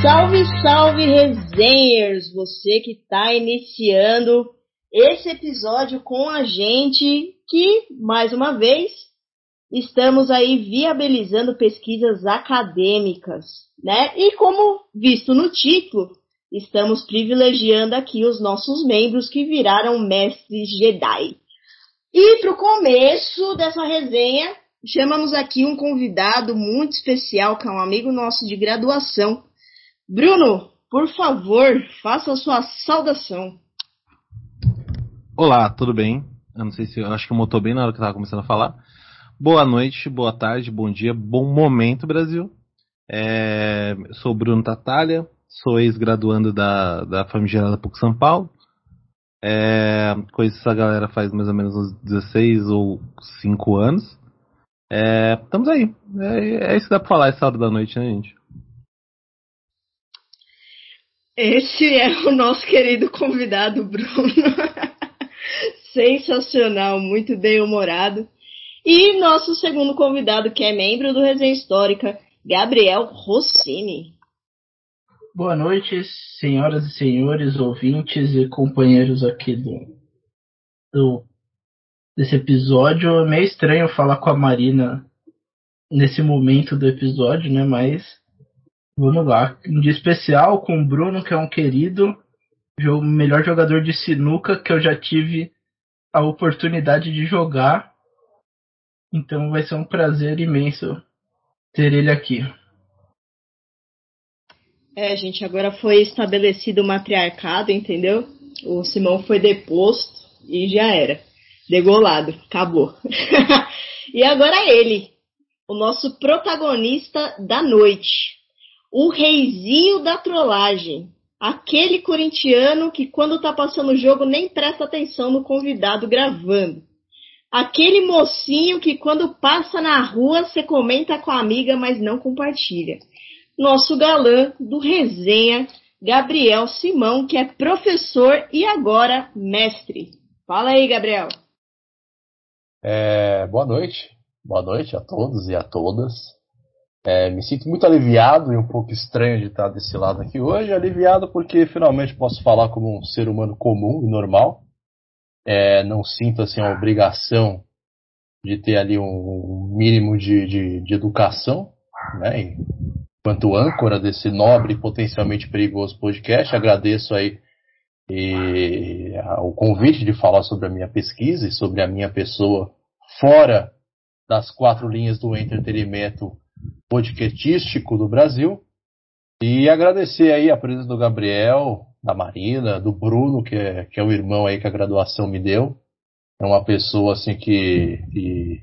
Salve, salve, resenhers! Você que está iniciando esse episódio com a gente, que, mais uma vez, estamos aí viabilizando pesquisas acadêmicas, né? E como visto no título, estamos privilegiando aqui os nossos membros que viraram mestres Jedi. E para o começo dessa resenha, chamamos aqui um convidado muito especial, que é um amigo nosso de graduação. Bruno, por favor, faça a sua saudação. Olá, tudo bem? Eu não sei se eu acho que eu motor bem na hora que eu estava começando a falar. Boa noite, boa tarde, bom dia, bom momento, Brasil. É, sou Bruno Tatalha, sou ex-graduando da, da Famigerada PUC São Paulo. É, conheço essa galera faz mais ou menos uns 16 ou 5 anos. É, estamos aí. É, é, isso que dá pra falar essa hora da noite, né, gente? Esse é o nosso querido convidado, Bruno. Sensacional, muito bem-humorado. E nosso segundo convidado, que é membro do Resenha Histórica, Gabriel Rossini. Boa noite, senhoras e senhores, ouvintes e companheiros aqui do, do desse episódio. É meio estranho falar com a Marina nesse momento do episódio, né? Mas vamos lá. Um dia especial com o Bruno, que é um querido, o melhor jogador de sinuca que eu já tive a oportunidade de jogar. Então vai ser um prazer imenso ter ele aqui. É, gente, agora foi estabelecido o matriarcado, entendeu? O Simão foi deposto e já era. Degolado, acabou. e agora ele, o nosso protagonista da noite, o reizinho da trollagem, aquele corintiano que quando tá passando o jogo nem presta atenção no convidado gravando. Aquele mocinho que quando passa na rua você comenta com a amiga, mas não compartilha. Nosso galã do resenha, Gabriel Simão, que é professor e agora mestre. Fala aí, Gabriel. É, boa noite. Boa noite a todos e a todas. É, me sinto muito aliviado e um pouco estranho de estar desse lado aqui hoje. Aliviado porque finalmente posso falar como um ser humano comum e normal. É, não sinto assim a obrigação de ter ali um mínimo de, de, de educação, né? Enquanto âncora desse nobre e potencialmente perigoso podcast, agradeço aí e o convite de falar sobre a minha pesquisa e sobre a minha pessoa fora das quatro linhas do entretenimento podcastístico do Brasil. E agradecer aí a presença do Gabriel, da Marina, do Bruno, que é, que é o irmão aí que a graduação me deu. É uma pessoa assim que, que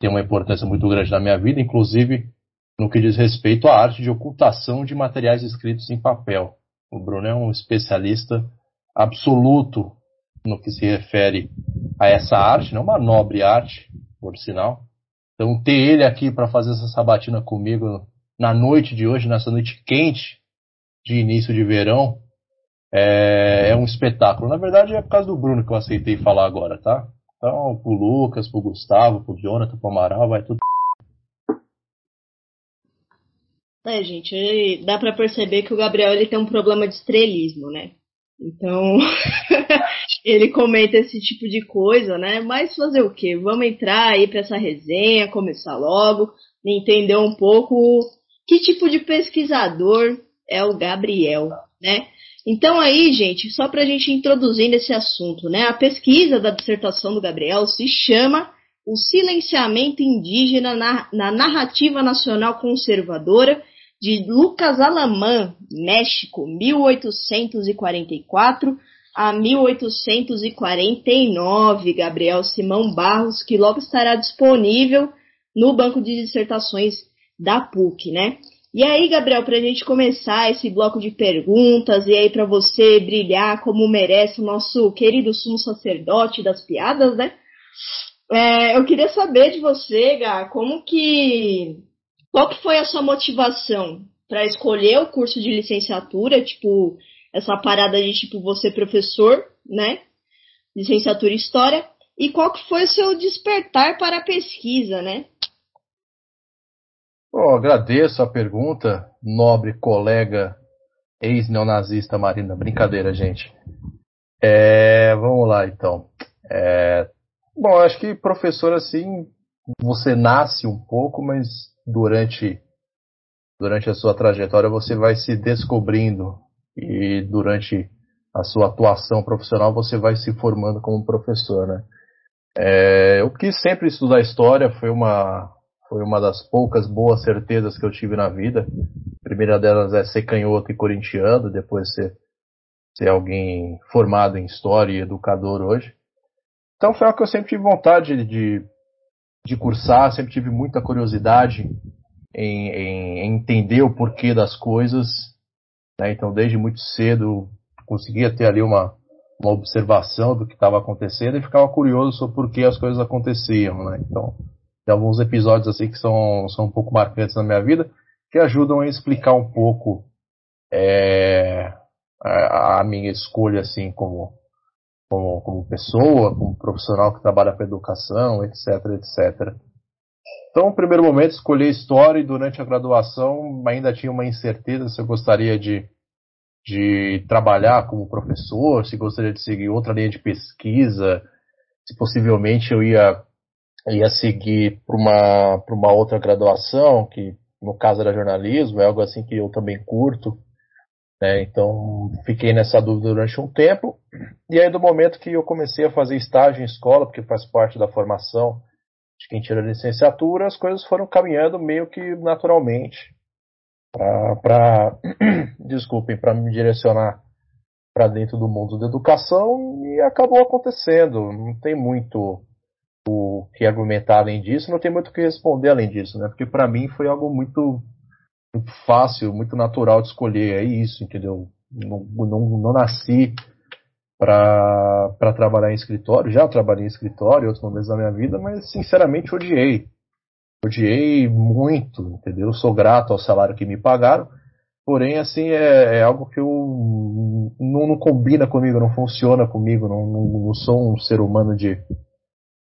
tem uma importância muito grande na minha vida, inclusive no que diz respeito à arte de ocultação de materiais escritos em papel. O Bruno é um especialista absoluto no que se refere a essa arte, não uma nobre arte, por sinal. Então, ter ele aqui para fazer essa sabatina comigo na noite de hoje, nessa noite quente de início de verão, é, é, um espetáculo. Na verdade, é por causa do Bruno que eu aceitei falar agora, tá? Então, pro Lucas, pro Gustavo, pro Jonathan, pro Amaral, vai tudo É, gente, dá para perceber que o Gabriel ele tem um problema de estrelismo, né? Então, ele comenta esse tipo de coisa, né? Mas fazer o quê? Vamos entrar aí para essa resenha, começar logo, entender um pouco que tipo de pesquisador é o Gabriel, né? Então aí, gente, só para a gente introduzir nesse assunto, né? A pesquisa da dissertação do Gabriel se chama O Silenciamento Indígena na, na Narrativa Nacional Conservadora de Lucas Alamã, México, 1844 a 1849, Gabriel Simão Barros, que logo estará disponível no banco de dissertações da PUC, né? E aí, Gabriel, para a gente começar esse bloco de perguntas e aí para você brilhar como merece o nosso querido sumo sacerdote das piadas, né? É, eu queria saber de você, Gá, como que qual que foi a sua motivação para escolher o curso de licenciatura, tipo, essa parada de tipo você professor, né? Licenciatura em História. E qual que foi o seu despertar para a pesquisa, né? Oh, agradeço a pergunta, nobre colega ex-neonazista Marina. Brincadeira, gente. É, vamos lá, então. É, bom, acho que professor, assim, você nasce um pouco, mas durante, durante a sua trajetória você vai se descobrindo e durante a sua atuação profissional você vai se formando como professor, né? É, eu quis sempre estudar história, foi uma, foi uma das poucas boas certezas que eu tive na vida. A primeira delas é ser canhoto e corintiano, depois ser, ser alguém formado em história e educador hoje. Então foi algo que eu sempre tive vontade de, de cursar, sempre tive muita curiosidade em, em, em entender o porquê das coisas. Né? Então desde muito cedo conseguia ter ali uma, uma observação do que estava acontecendo e ficava curioso sobre por que as coisas aconteciam. Né? Então tem alguns episódios assim que são, são um pouco marcantes na minha vida que ajudam a explicar um pouco é, a, a minha escolha assim como como, como pessoa, como profissional que trabalha para educação, etc, etc. Então, no primeiro momento, escolhi história e durante a graduação ainda tinha uma incerteza se eu gostaria de, de trabalhar como professor, se gostaria de seguir outra linha de pesquisa, se possivelmente eu ia, ia seguir para uma, uma outra graduação, que no caso era jornalismo, é algo assim que eu também curto. Né? Então, fiquei nessa dúvida durante um tempo. E aí, do momento que eu comecei a fazer estágio em escola, porque faz parte da formação de quem tira a licenciatura, as coisas foram caminhando meio que naturalmente para, desculpem, para me direcionar para dentro do mundo da educação e acabou acontecendo. Não tem muito o que argumentar além disso, não tem muito o que responder além disso, né? Porque para mim foi algo muito muito fácil, muito natural de escolher. É isso, entendeu? Não, não, não nasci para trabalhar em escritório. Já trabalhei em escritório em outros momentos da minha vida, mas sinceramente odiei. Odiei muito, entendeu? Sou grato ao salário que me pagaram. Porém, assim, é, é algo que eu não, não, combina comigo, não funciona comigo. Não, não, não sou um ser humano de,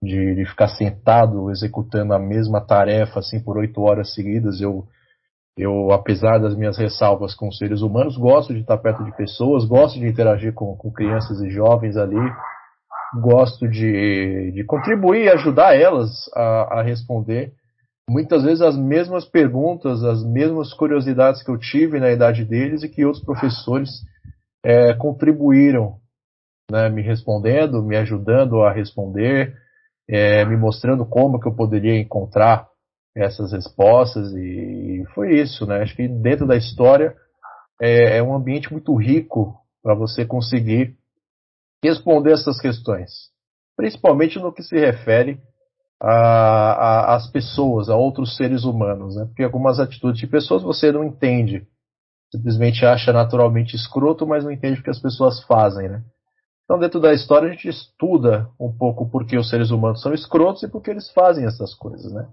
de, de, ficar sentado executando a mesma tarefa assim por oito horas seguidas. Eu, eu, apesar das minhas ressalvas com seres humanos, gosto de estar perto de pessoas, gosto de interagir com, com crianças e jovens ali, gosto de, de contribuir e ajudar elas a, a responder muitas vezes as mesmas perguntas, as mesmas curiosidades que eu tive na idade deles e que outros professores é, contribuíram, né, me respondendo, me ajudando a responder, é, me mostrando como que eu poderia encontrar essas respostas e foi isso, né? Acho que dentro da história é, é um ambiente muito rico para você conseguir responder essas questões, principalmente no que se refere às pessoas, a outros seres humanos, né? Porque algumas atitudes de pessoas você não entende, simplesmente acha naturalmente escroto, mas não entende o que as pessoas fazem, né? Então, dentro da história, a gente estuda um pouco por que os seres humanos são escrotos e por que eles fazem essas coisas, né?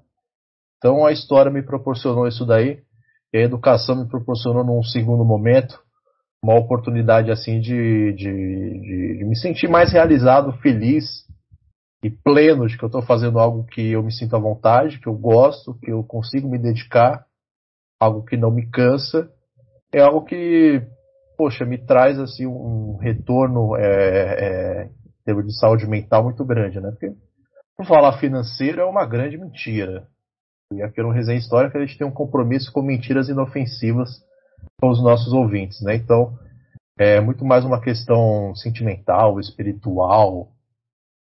Então a história me proporcionou isso daí, e a educação me proporcionou num segundo momento uma oportunidade assim de, de, de, de me sentir mais realizado, feliz e pleno de que eu estou fazendo algo que eu me sinto à vontade, que eu gosto, que eu consigo me dedicar, algo que não me cansa, é algo que, poxa, me traz assim um retorno é, é, de saúde mental muito grande, né? Porque por falar financeiro é uma grande mentira. E aqui no Resenha Histórica a gente tem um compromisso com mentiras inofensivas com os nossos ouvintes, né? Então, é muito mais uma questão sentimental, espiritual,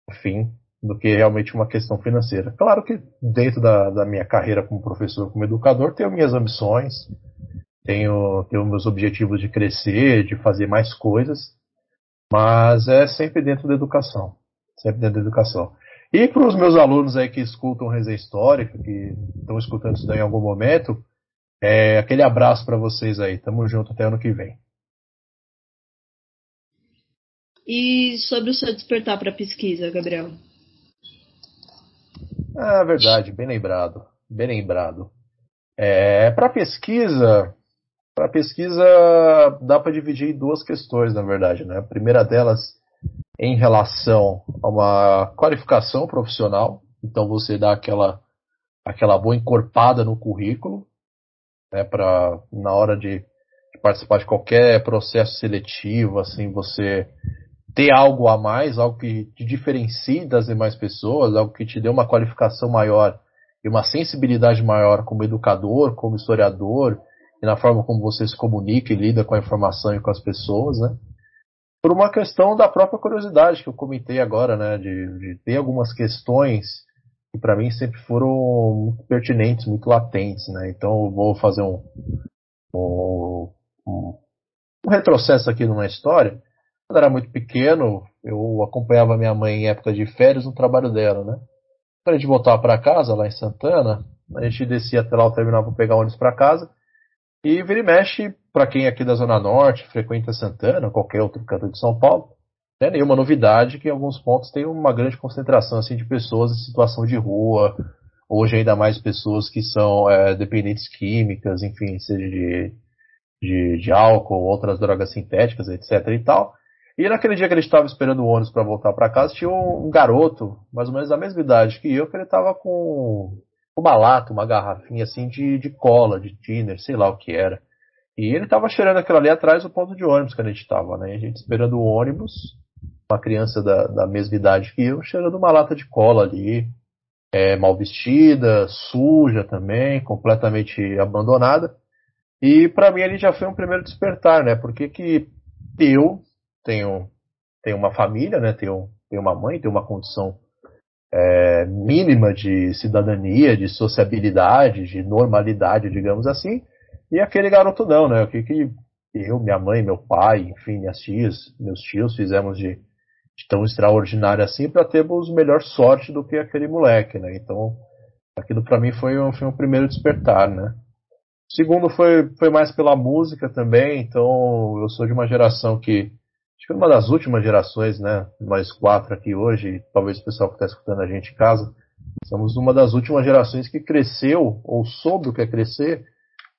enfim, do que realmente uma questão financeira. Claro que dentro da, da minha carreira como professor, como educador, tenho minhas ambições, tenho, tenho meus objetivos de crescer, de fazer mais coisas, mas é sempre dentro da educação. Sempre dentro da educação. E para os meus alunos aí que escutam Resenha Histórica, que estão escutando isso daí em algum momento, é, aquele abraço para vocês aí. Tamo junto até ano que vem. E sobre o seu despertar para pesquisa, Gabriel? Ah, verdade, bem lembrado, bem lembrado. É, para pesquisa, para pesquisa dá para dividir em duas questões, na verdade, né? A primeira delas em relação a uma qualificação profissional. Então você dá aquela, aquela boa encorpada no currículo. né, para na hora de, participar de qualquer processo seletivo, assim, você ter algo a mais, algo que te diferencie das demais pessoas, algo que te dê uma qualificação maior e uma sensibilidade maior como educador, como historiador, e na forma como você se comunica e lida com a informação e com as pessoas, né? Por uma questão da própria curiosidade que eu comentei agora, né? De, de ter algumas questões que para mim sempre foram muito pertinentes, muito latentes, né? Então eu vou fazer um, um, um, um retrocesso aqui numa história. Quando era muito pequeno, eu acompanhava minha mãe em época de férias no trabalho dela, né? Quando a gente voltava para casa, lá em Santana, a gente descia até lá o terminal para pegar ônibus para casa. E vira e mexe, para quem é aqui da Zona Norte, frequenta Santana, qualquer outro canto de São Paulo, não é nenhuma novidade que em alguns pontos tem uma grande concentração assim, de pessoas em situação de rua, hoje ainda mais pessoas que são é, dependentes químicas, enfim, seja de, de, de álcool, outras drogas sintéticas, etc e tal. E naquele dia que ele estava esperando o ônibus para voltar para casa, tinha um, um, garoto, mais ou menos da mesma idade que eu, que ele estava com uma lata, uma garrafinha assim de, de cola, de thinner, sei lá o que era. E ele estava cheirando aquilo ali atrás do ponto de ônibus que a gente estava, né? A gente esperando o ônibus, uma criança da, da mesma idade que eu, cheirando uma lata de cola ali, é, mal vestida, suja também, completamente abandonada. E para mim ele já foi um primeiro despertar, né? Porque que eu tenho, tenho uma família, né? Tenho, tenho uma mãe, tenho uma condição é, mínima de cidadania, de sociabilidade, de normalidade, digamos assim, e aquele garoto não, né? O que, que eu, minha mãe, meu pai, enfim, minhas tias, meus tios fizemos de, de tão extraordinário assim para termos melhor sorte do que aquele moleque, né? Então, aquilo para mim foi um, foi um primeiro despertar, né? Segundo foi, foi mais pela música também, então eu sou de uma geração que acho que uma das últimas gerações, né? Nós quatro aqui hoje, talvez o pessoal que está escutando a gente em casa, somos uma das últimas gerações que cresceu ou soube o que é crescer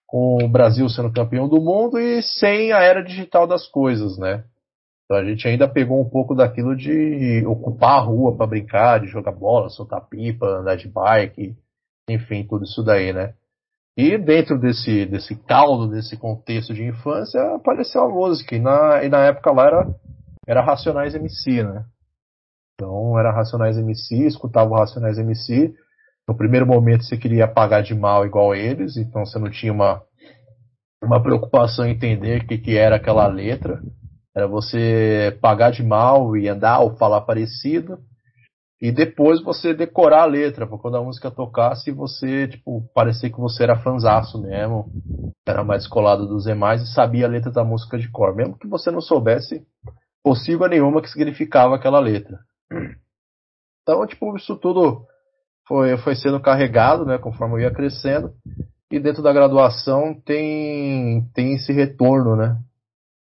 com o Brasil sendo campeão do mundo e sem a era digital das coisas, né? Então a gente ainda pegou um pouco daquilo de ocupar a rua para brincar, de jogar bola, soltar pipa, andar de bike, enfim, tudo isso daí, né? E dentro desse, desse caldo, desse contexto de infância, apareceu a música. E na, e na época lá era, era Racionais MC, né? Então era Racionais MC, escutava o Racionais MC. No primeiro momento você queria pagar de mal igual eles, então você não tinha uma, uma preocupação em entender o que, que era aquela letra. Era você pagar de mal e andar ou falar parecido e depois você decorar a letra, para quando a música tocasse, você, tipo, parecer que você era fanzaço mesmo, era mais colado dos demais e sabia a letra da música de cor, mesmo que você não soubesse possível nenhuma que significava aquela letra. Então, tipo, isso tudo foi, foi sendo carregado, né, conforme eu ia crescendo, e dentro da graduação tem, tem esse retorno, né,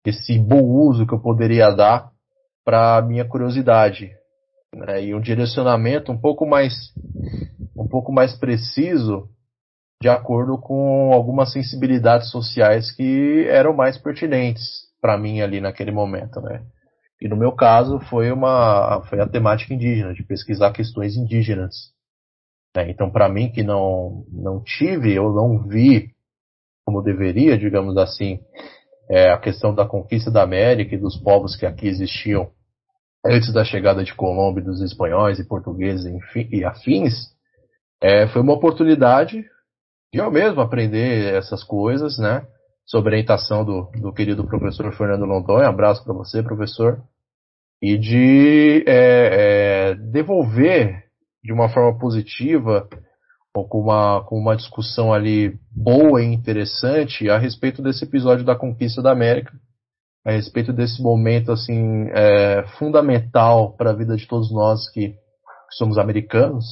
esse bom uso que eu poderia dar para minha curiosidade, né, e um direcionamento um pouco mais um pouco mais preciso de acordo com algumas sensibilidades sociais que eram mais pertinentes para mim ali naquele momento, né? E no meu caso foi uma foi a temática indígena, de pesquisar questões indígenas. Né? Então para mim que não não tive, eu não vi como deveria, digamos assim, é, a questão da conquista da América e dos povos que aqui existiam antes da chegada de Colombo dos espanhóis e portugueses enfim, e afins, é, foi uma oportunidade de eu mesmo aprender essas coisas, né? Sob orientação do, do querido professor Fernando Londonha, abraço para você, professor, e de é, é, devolver de uma forma positiva ou com uma, com uma discussão ali boa e interessante a respeito desse episódio da conquista da América, a respeito desse momento assim é, fundamental para a vida de todos nós que, que somos americanos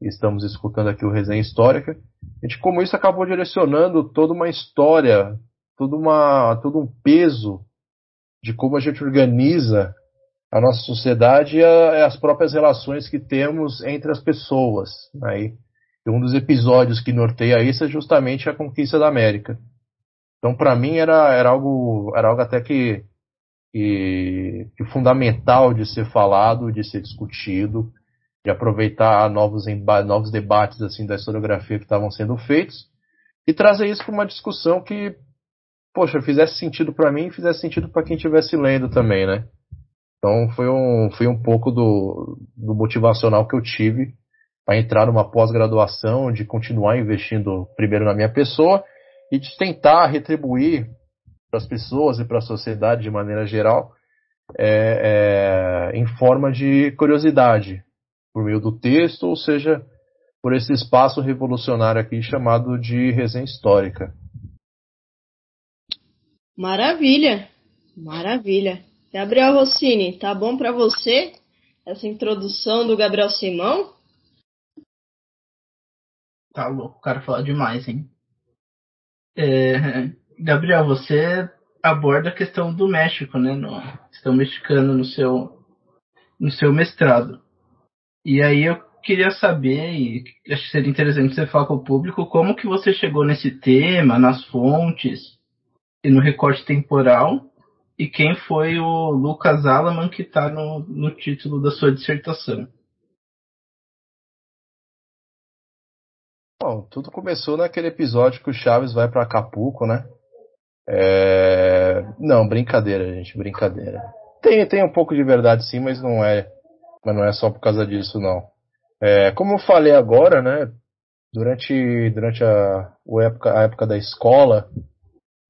e estamos escutando aqui o resenha histórica, e de como isso acabou direcionando toda uma história, toda uma, todo um peso de como a gente organiza a nossa sociedade e a, as próprias relações que temos entre as pessoas. Né? E um dos episódios que norteia isso é justamente a conquista da América. Então, para mim, era, era, algo, era algo até que, que, que, fundamental de ser falado, de ser discutido, de aproveitar novos, novos debates assim da historiografia que estavam sendo feitos. e trazer isso para uma discussão que, poxa, fizesse sentido para mim e fizesse sentido para quem estivesse lendo também, né? Então foi um, foi um pouco do, do motivacional que eu tive para entrar numa pós-graduação, de continuar investindo primeiro na minha pessoa e de tentar retribuir para as pessoas e para a sociedade de maneira geral é, é, em forma de curiosidade, por meio do texto, ou seja, por esse espaço revolucionário aqui chamado de resenha histórica. Maravilha, maravilha. Gabriel Rossini, tá bom para você essa introdução do Gabriel Simão? Tá louco, o cara fala demais, hein? É, Gabriel, você aborda a questão do México, né? No, questão mexicana no seu, no seu mestrado. E aí eu queria saber, e acho que seria interessante você falar com o público, como que você chegou nesse tema, nas fontes e no recorte temporal, e quem foi o Lucas Alaman que está no, no título da sua dissertação. Bom, tudo começou naquele episódio que o Chaves vai para Acapulco, né? É... Não, brincadeira, gente, brincadeira. Tem, tem um pouco de verdade sim, mas não é, mas não é só por causa disso não. É, como eu falei agora, né? Durante, durante a, a, época, a época da escola,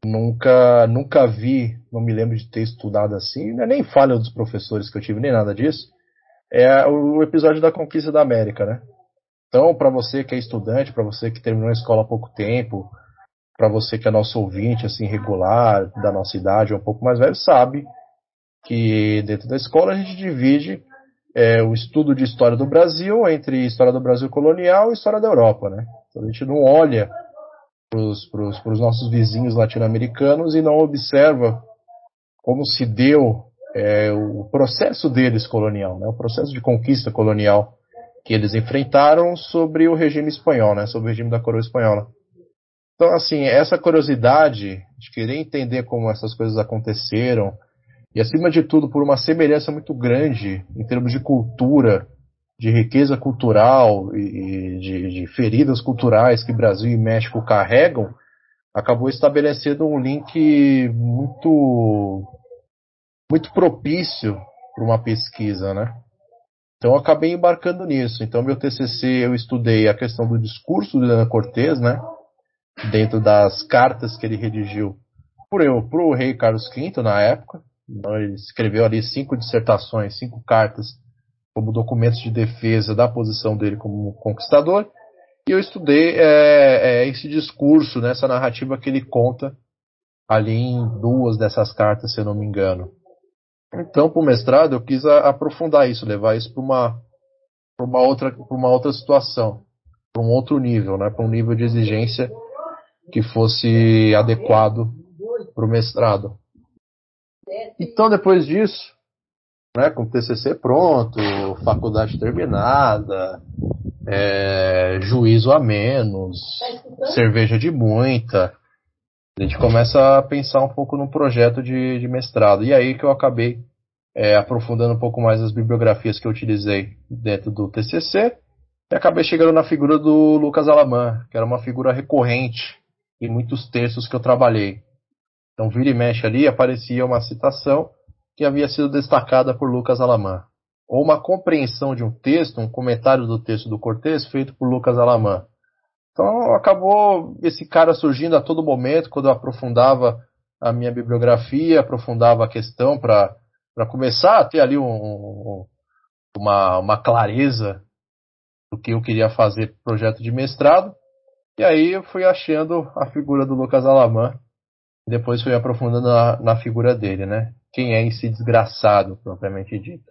nunca, nunca vi, não me lembro de ter estudado assim, né, nem falha dos professores que eu tive, nem nada disso. É o episódio da conquista da América, né? Então, para você que é estudante, para você que terminou a escola há pouco tempo, para você que é nosso ouvinte, assim, regular, da nossa idade, ou um pouco mais velho, sabe que dentro da escola a gente divide é, o estudo de história do Brasil entre história do Brasil colonial e história da Europa, né? Então a gente não olha para os nossos vizinhos latino-americanos e não observa como se deu é, o processo deles colonial, né? o processo de conquista colonial que eles enfrentaram sobre o regime espanhol, né, sobre o regime da coroa espanhola. Então, assim, essa curiosidade de querer entender como essas coisas aconteceram, e acima de tudo por uma semelhança muito grande em termos de cultura, de riqueza cultural e de, de feridas culturais que Brasil e México carregam, acabou estabelecendo um link muito muito propício para uma pesquisa, né? Então eu acabei embarcando nisso. Então meu TCC eu estudei a questão do discurso de Ana Cortés, né? Dentro das cartas que ele redigiu para o rei Carlos V na época. Então, ele escreveu ali cinco dissertações, cinco cartas como documentos de defesa da posição dele como conquistador. E eu estudei é, é, esse discurso, né, essa narrativa que ele conta ali em duas dessas cartas, se eu não me engano. Então, para o mestrado, eu quis aprofundar isso, levar isso para uma, uma, outra, uma outra situação, para um outro nível, né, para um nível de exigência que fosse adequado para o mestrado. Então, depois disso, né, com o TCC pronto, faculdade terminada, é, juízo a menos, cerveja de muita, a gente começa a pensar um pouco no projeto de, de mestrado. E aí que eu acabei é, aprofundando um pouco mais as bibliografias que eu utilizei dentro do TCC e acabei chegando na figura do Lucas Alamã, que era uma figura recorrente em muitos textos que eu trabalhei. Então, vira e mexe ali, aparecia uma citação que havia sido destacada por Lucas Alamã. Ou uma compreensão de um texto, um comentário do texto do Cortez feito por Lucas Alamã. Então acabou esse cara surgindo a todo momento, quando eu aprofundava a minha bibliografia, aprofundava a questão para começar a ter ali um, um, uma, uma clareza do que eu queria fazer projeto de mestrado. E aí eu fui achando a figura do Lucas Alamã, depois fui aprofundando na, na figura dele, né? Quem é esse desgraçado, propriamente dito.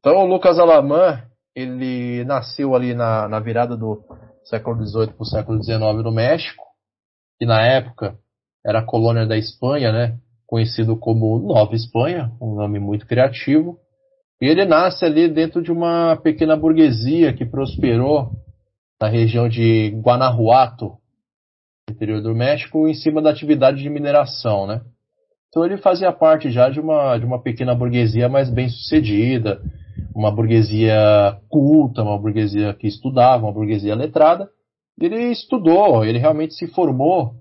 Então o Lucas Alamã, ele nasceu ali na, na virada do século XVIII para o século XIX no México, que na época era colônia da Espanha, né? conhecido como Nova Espanha, um nome muito criativo. E ele nasce ali dentro de uma pequena burguesia que prosperou na região de Guanajuato, interior do México, em cima da atividade de mineração, né? Então ele fazia parte já de uma, de uma pequena burguesia mais bem sucedida, uma burguesia culta, uma burguesia que estudava, uma burguesia letrada, Ele estudou, ele realmente se formou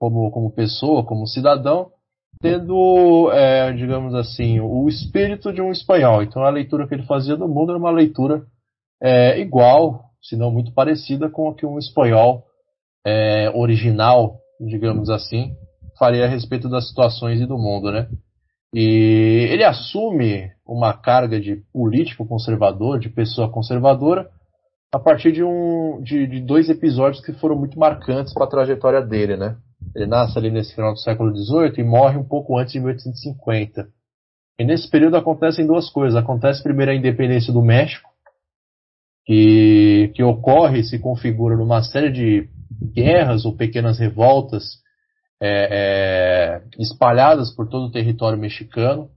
como, como pessoa, como cidadão, tendo, é, digamos assim, o espírito de um espanhol. Então a leitura que ele fazia do mundo era uma leitura é, igual, se não muito parecida com a que um espanhol é, original, digamos assim, faria a respeito das situações e do mundo, né? E ele assume uma carga de político conservador, de pessoa conservadora, a partir de, um, de, de dois episódios que foram muito marcantes para a trajetória dele, né? Ele nasce ali nesse final do século XVIII e morre um pouco antes de 1850. E nesse período acontecem duas coisas. Acontece primeiro a independência do México, que, que ocorre e se configura numa série de guerras ou pequenas revoltas é, é, espalhadas por todo o território mexicano,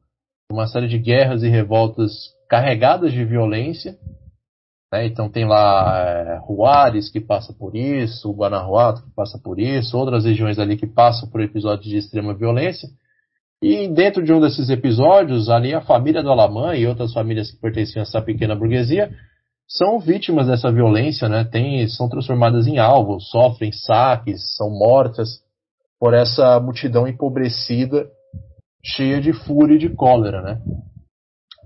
uma série de guerras e revoltas carregadas de violência. Né? Então tem lá é, Juárez que passa por isso, Guanajuato que passa por isso, outras regiões ali que passam por episódios de extrema violência. E dentro de um desses episódios, ali a família do Alamã e outras famílias que pertenciam a essa pequena burguesia são vítimas dessa violência, né? Tem, são transformadas em alvos, sofrem saques, são mortas por essa multidão empobrecida, cheia de fúria e de cólera, né?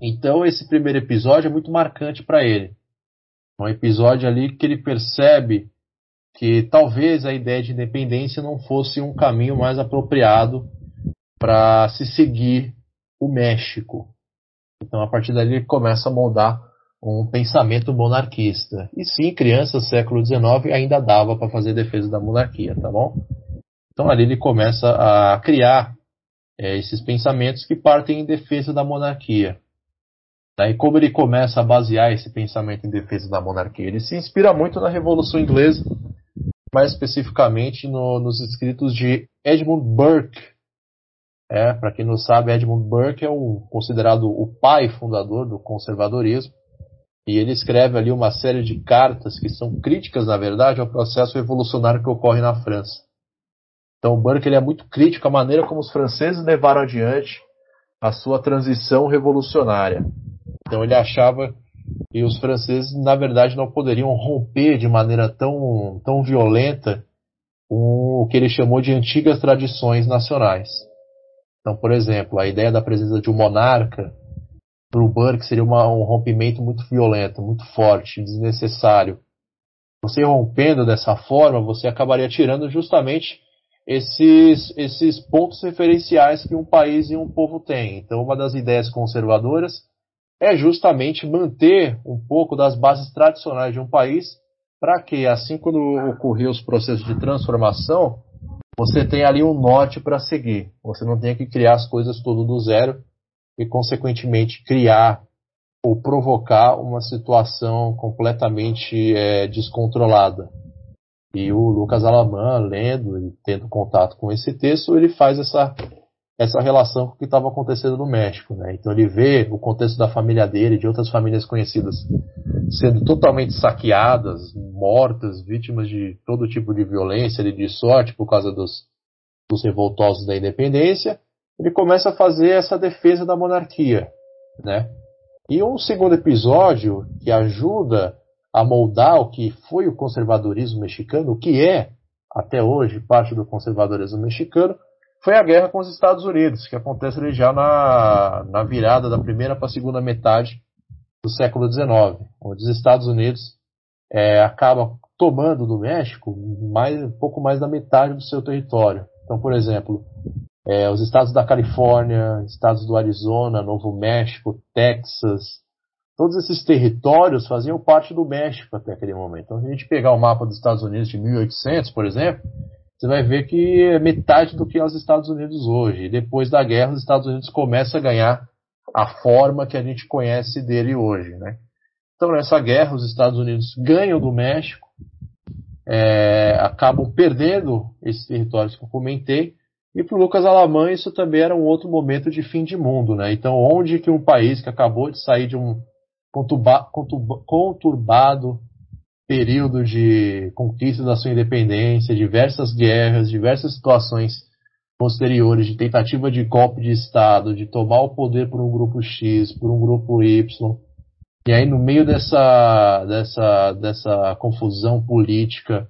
Então esse primeiro episódio é muito marcante para ele. Um episódio ali que ele percebe que talvez a ideia de independência não fosse um caminho mais apropriado para se seguir o México. Então a partir dali ele começa a moldar um pensamento monarquista. E sim, criança século XIX ainda dava para fazer defesa da monarquia, tá bom? Então ali ele começa a criar é, esses pensamentos que partem em defesa da monarquia. Daí como ele começa a basear esse pensamento em defesa da monarquia? Ele se inspira muito na Revolução Inglesa, mais especificamente no, nos escritos de Edmund Burke. É, Para quem não sabe, Edmund Burke é o, considerado o pai fundador do conservadorismo. E ele escreve ali uma série de cartas que são críticas, na verdade, ao processo revolucionário que ocorre na França. Então, Burke ele é muito crítico à maneira como os franceses levaram adiante a sua transição revolucionária. Então, ele achava que os franceses, na verdade, não poderiam romper de maneira tão, tão violenta o que ele chamou de antigas tradições nacionais. Então, por exemplo, a ideia da presença de um monarca para o Burke seria uma, um rompimento muito violento, muito forte, desnecessário. Você rompendo dessa forma, você acabaria tirando justamente esses, esses pontos referenciais que um país e um povo têm. Então, uma das ideias conservadoras é justamente manter um pouco das bases tradicionais de um país para que, assim quando ocorrer os processos de transformação, você tenha ali um norte para seguir. Você não tenha que criar as coisas tudo do zero e, consequentemente, criar ou provocar uma situação completamente é, descontrolada. E o Lucas Alamã, lendo e tendo contato com esse texto, ele faz essa, essa relação com o que estava acontecendo no México. Né? Então ele vê o contexto da família dele, de outras famílias conhecidas, sendo totalmente saqueadas, mortas, vítimas de todo tipo de violência e de sorte por causa dos, dos revoltosos da independência ele começa a fazer essa defesa da monarquia, né? E um segundo episódio que ajuda a moldar o que foi o conservadorismo mexicano, o que é até hoje parte do conservadorismo mexicano, foi a guerra com os Estados Unidos, que acontece ali já na, na virada da primeira para a segunda metade do século XIX, onde os Estados Unidos é, acabam tomando do México mais, um pouco mais da metade do seu território. Então, por exemplo, é, os estados da Califórnia, estados do Arizona, Novo México, Texas, todos esses territórios faziam parte do México até aquele momento. Então, se a gente pegar o mapa dos Estados Unidos de 1800, por exemplo, você vai ver que é metade do que é os Estados Unidos hoje. E depois da guerra, os Estados Unidos começam a ganhar a forma que a gente conhece dele hoje, né? Então, nessa guerra, os Estados Unidos ganham do México, é, acabam perdendo esses territórios que eu comentei, e para o Lucas Alamã isso também era um outro momento de fim de mundo, né? Então, onde que um país que acabou de sair de um conturba, conturba, conturbado período de conquista da sua independência, diversas guerras, diversas situações posteriores de tentativa de golpe de Estado, de tomar o poder por um grupo X, por um grupo Y, e aí no meio dessa, dessa, dessa confusão política,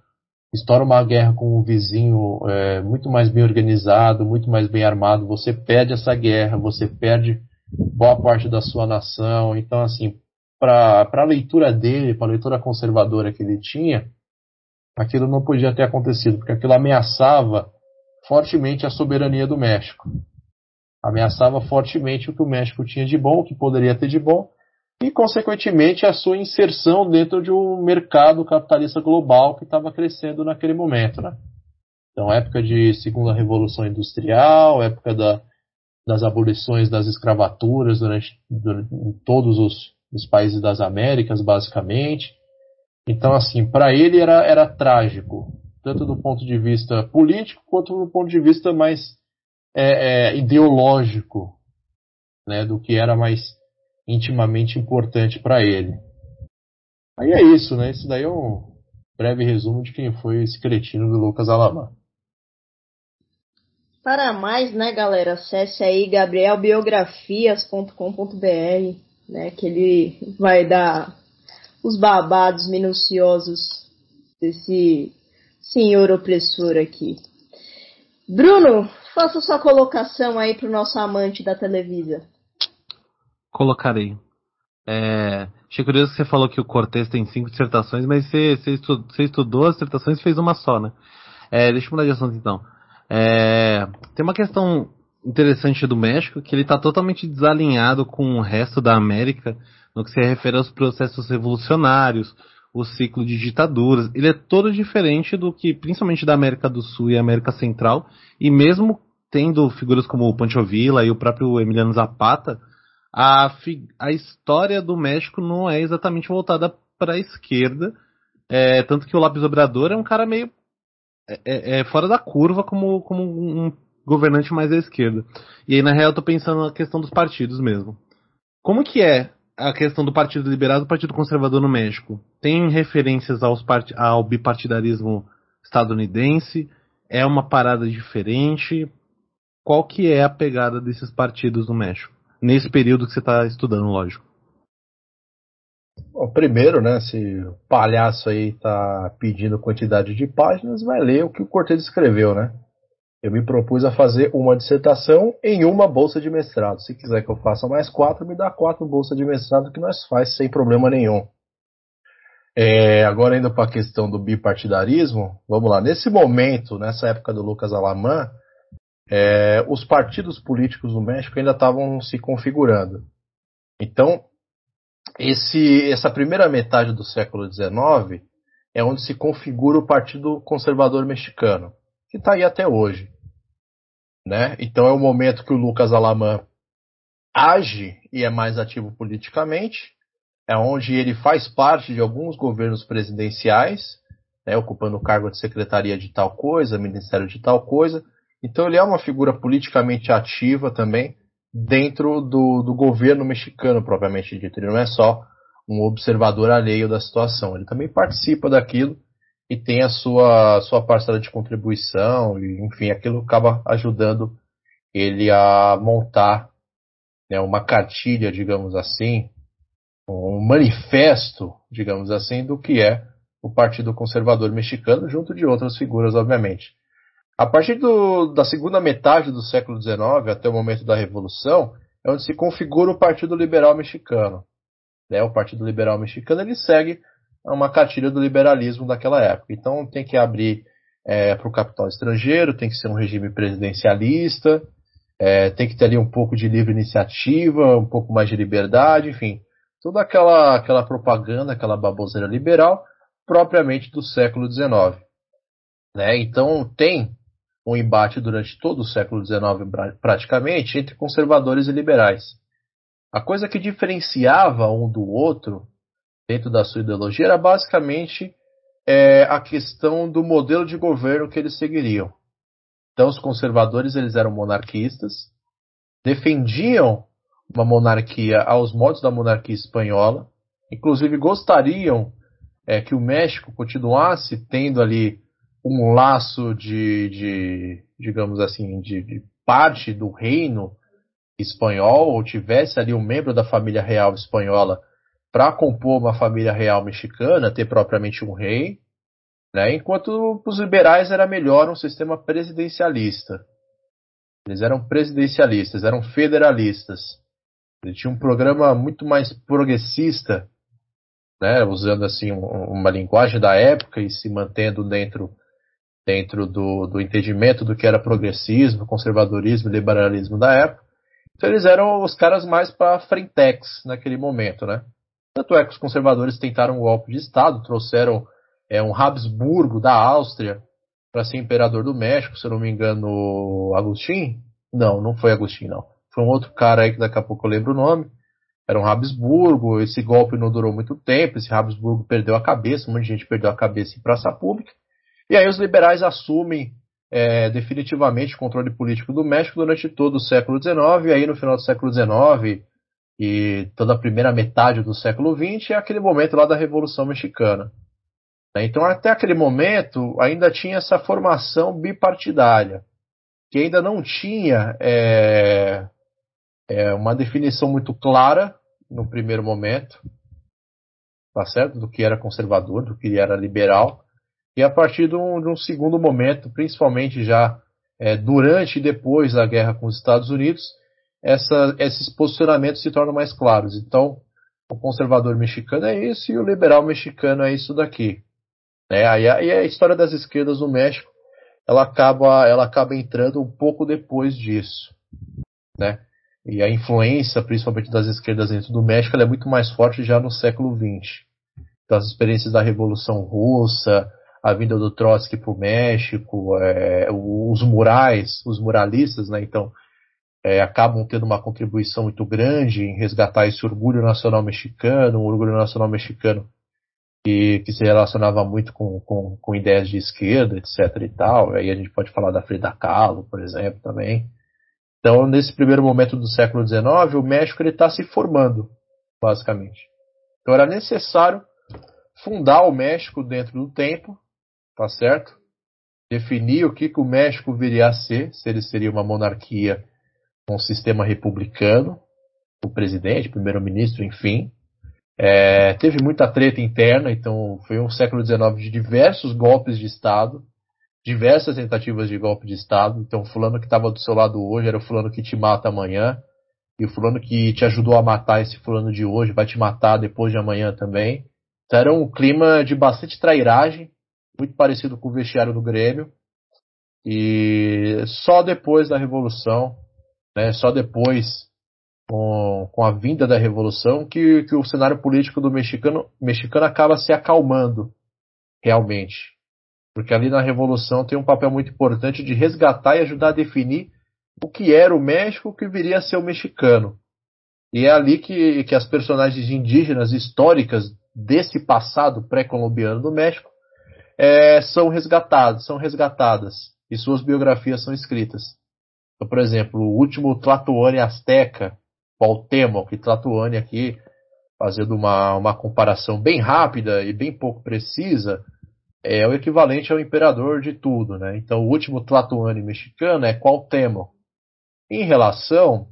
estoura uma guerra com um vizinho é, muito mais bem organizado, muito mais bem armado, você perde essa guerra, você perde boa parte da sua nação. Então, assim, para a leitura dele, para a leitura conservadora que ele tinha, aquilo não podia ter acontecido, porque aquilo ameaçava fortemente a soberania do México. Ameaçava fortemente o que o México tinha de bom, o que poderia ter de bom, e, consequentemente, a sua inserção dentro de um mercado capitalista global que estava crescendo naquele momento. Né? Então, época de segunda revolução industrial, época da, das abolições das escravaturas durante, durante todos os, os, países das Américas, basicamente. Então, assim, para ele era, era trágico, tanto do ponto de vista político quanto do ponto de vista mais é, é, ideológico, né, do que era mais intimamente importante para ele. Aí é isso, né? Isso daí é um breve resumo de quem foi esse cretino do Lucas Alamar. Para mais, né, galera, acesse aí gabrielbiografias.com.br, né, que ele vai dar os babados minuciosos desse senhor opressor aqui. Bruno, faça sua colocação aí pro nosso amante da Televisa colocarei. É, achei curioso que você falou que o Cortez tem cinco dissertações, mas você, você, estudou, você estudou as dissertações e fez uma só, né? É, deixa eu mudar de assunto então. É, tem uma questão interessante do México que ele está totalmente desalinhado com o resto da América no que se refere aos processos revolucionários, o ciclo de ditaduras. Ele é todo diferente do que, principalmente da América do Sul e América Central, e mesmo tendo figuras como o Pancho Villa e o próprio Emiliano Zapata, a, a história do México não é exatamente voltada para a esquerda. É, tanto que o Lopes Obrador é um cara meio é, é, é, fora da curva como, como um governante mais à esquerda. E aí, na real, eu tô pensando na questão dos partidos mesmo. Como que é a questão do Partido Liberal e do Partido Conservador no México? Tem referências part... ao bipartidarismo estadunidense? É uma parada diferente? Qual que é a pegada desses partidos no México? nesse período que você está estudando, lógico? Bom, primeiro, né, se o palhaço aí está pedindo quantidade de páginas, vai ler o que o Cortez escreveu, né? Eu me propus a fazer uma dissertação em uma bolsa de mestrado. Se quiser que eu faça mais quatro, me dá quatro bolsas de mestrado que nós faz sem problema nenhum. É, agora indo para a questão do bipartidarismo, vamos lá. Nesse momento, nessa época do Lucas Alamã, é, os partidos políticos no México ainda estavam se configurando. Então, esse, essa primeira metade do século XIX é onde se configura o Partido Conservador Mexicano, que está aí até hoje. Né? Então é o momento que o Lucas Alamã age e é mais ativo politicamente, é onde ele faz parte de alguns governos presidenciais, né, ocupando o cargo de secretaria de tal coisa, ministério de tal coisa, então ele é uma figura politicamente ativa também dentro do, do governo mexicano propriamente dito. Ele não é só um observador alheio da situação. Ele também participa daquilo e tem a sua, sua parcela de contribuição, e, enfim, aquilo acaba ajudando ele a montar né, uma cartilha, digamos assim, um manifesto, digamos assim, do que é o Partido Conservador Mexicano, junto de outras figuras, obviamente. A partir do, da segunda metade do século XIX até o momento da Revolução, é onde se configura o Partido Liberal Mexicano. Né? O Partido Liberal Mexicano ele segue uma cartilha do liberalismo daquela época. Então tem que abrir é, para o capital estrangeiro, tem que ser um regime presidencialista, é, tem que ter ali um pouco de livre iniciativa, um pouco mais de liberdade, enfim, toda aquela, aquela propaganda, aquela baboseira liberal propriamente do século XIX. Né? Então tem um embate durante todo o século XIX praticamente entre conservadores e liberais. A coisa que diferenciava um do outro dentro da sua ideologia era basicamente é, a questão do modelo de governo que eles seguiriam. Então, os conservadores eles eram monarquistas, defendiam uma monarquia aos modos da monarquia espanhola, inclusive gostariam é, que o México continuasse tendo ali um laço de, de digamos assim, de, de, parte do reino espanhol, ou tivesse ali um membro da família real espanhola para compor uma família real mexicana, ter propriamente um rei. Né? Enquanto para os liberais era melhor um sistema presidencialista. Eles eram presidencialistas, eram federalistas. Ele tinha um programa muito mais progressista, né, usando assim uma linguagem da época e se mantendo dentro dentro do, do entendimento do que era progressismo, conservadorismo e liberalismo da época. Então eles eram os caras mais para frentex naquele momento, né? Tanto é que os conservadores tentaram um golpe de Estado, trouxeram é, um Habsburgo da Áustria para ser imperador do México, se eu não me engano, Agostinho? Não, não foi Agostinho, não. Foi um outro cara aí que daqui a pouco eu lembro o nome. Era um Habsburgo, esse golpe não durou muito tempo, esse Habsburgo perdeu a cabeça, um monte de gente perdeu a cabeça em praça pública. E aí os liberais assumem é, definitivamente o controle político do México durante todo o século XIX, e aí no final do século XIX e toda a primeira metade do século XX é aquele momento lá da Revolução Mexicana. Então até aquele momento ainda tinha essa formação bipartidária, que ainda não tinha é, é, uma definição muito clara no primeiro momento, tá certo? Do que era conservador, do que era liberal. E a partir de um, de um segundo momento, principalmente já é, durante e depois da guerra com os Estados Unidos, essa, esses posicionamentos se tornam mais claros. Então, o conservador mexicano é isso e o liberal mexicano é isso daqui. É, aí, aí a história das esquerdas no México ela acaba, ela acaba entrando um pouco depois disso. Né? E a influência, principalmente das esquerdas dentro do México, é muito mais forte já no século XX. Então, as experiências da Revolução Russa, a vinda do Trotsky para o México, é, os murais, os muralistas, né, então, é, acabam tendo uma contribuição muito grande em resgatar esse orgulho nacional mexicano, um orgulho nacional mexicano que, que se relacionava muito com, com, com, ideias de esquerda, etc. e tal. Aí a gente pode falar da Frida Kahlo, por exemplo, também. Então, nesse primeiro momento do século XIX, o México está se formando, basicamente. Então, era necessário fundar o México dentro do tempo tá certo? Definir o que, que o México viria a ser, se ele seria uma monarquia um sistema republicano, o presidente, primeiro-ministro, enfim. É, teve muita treta interna, então foi um século XIX de diversos golpes de Estado, diversas tentativas de golpe de Estado. Então, o fulano que estava do seu lado hoje era o fulano que te mata amanhã, e o fulano que te ajudou a matar esse fulano de hoje vai te matar depois de amanhã também. Então, era um clima de bastante trairagem, muito parecido com o vestiário do Grêmio. E só depois da Revolução, né, só depois, com, com a vinda da Revolução, que, que o cenário político do mexicano, mexicano acaba se acalmando, realmente. Porque ali na Revolução tem um papel muito importante de resgatar e ajudar a definir o que era o México, o que viria a ser o mexicano. E é ali que, que as personagens indígenas históricas desse passado pré-colombiano do México é, são resgatados, são resgatadas e suas biografias são escritas. Então, por exemplo, o último Tlatoani Azteca, Cuauhtémoc, que Tlatoani aqui, fazendo uma, uma comparação bem rápida e bem pouco precisa, é o equivalente ao imperador de tudo, né? Então, o último Tlatoani mexicano é Cuauhtémoc. Em relação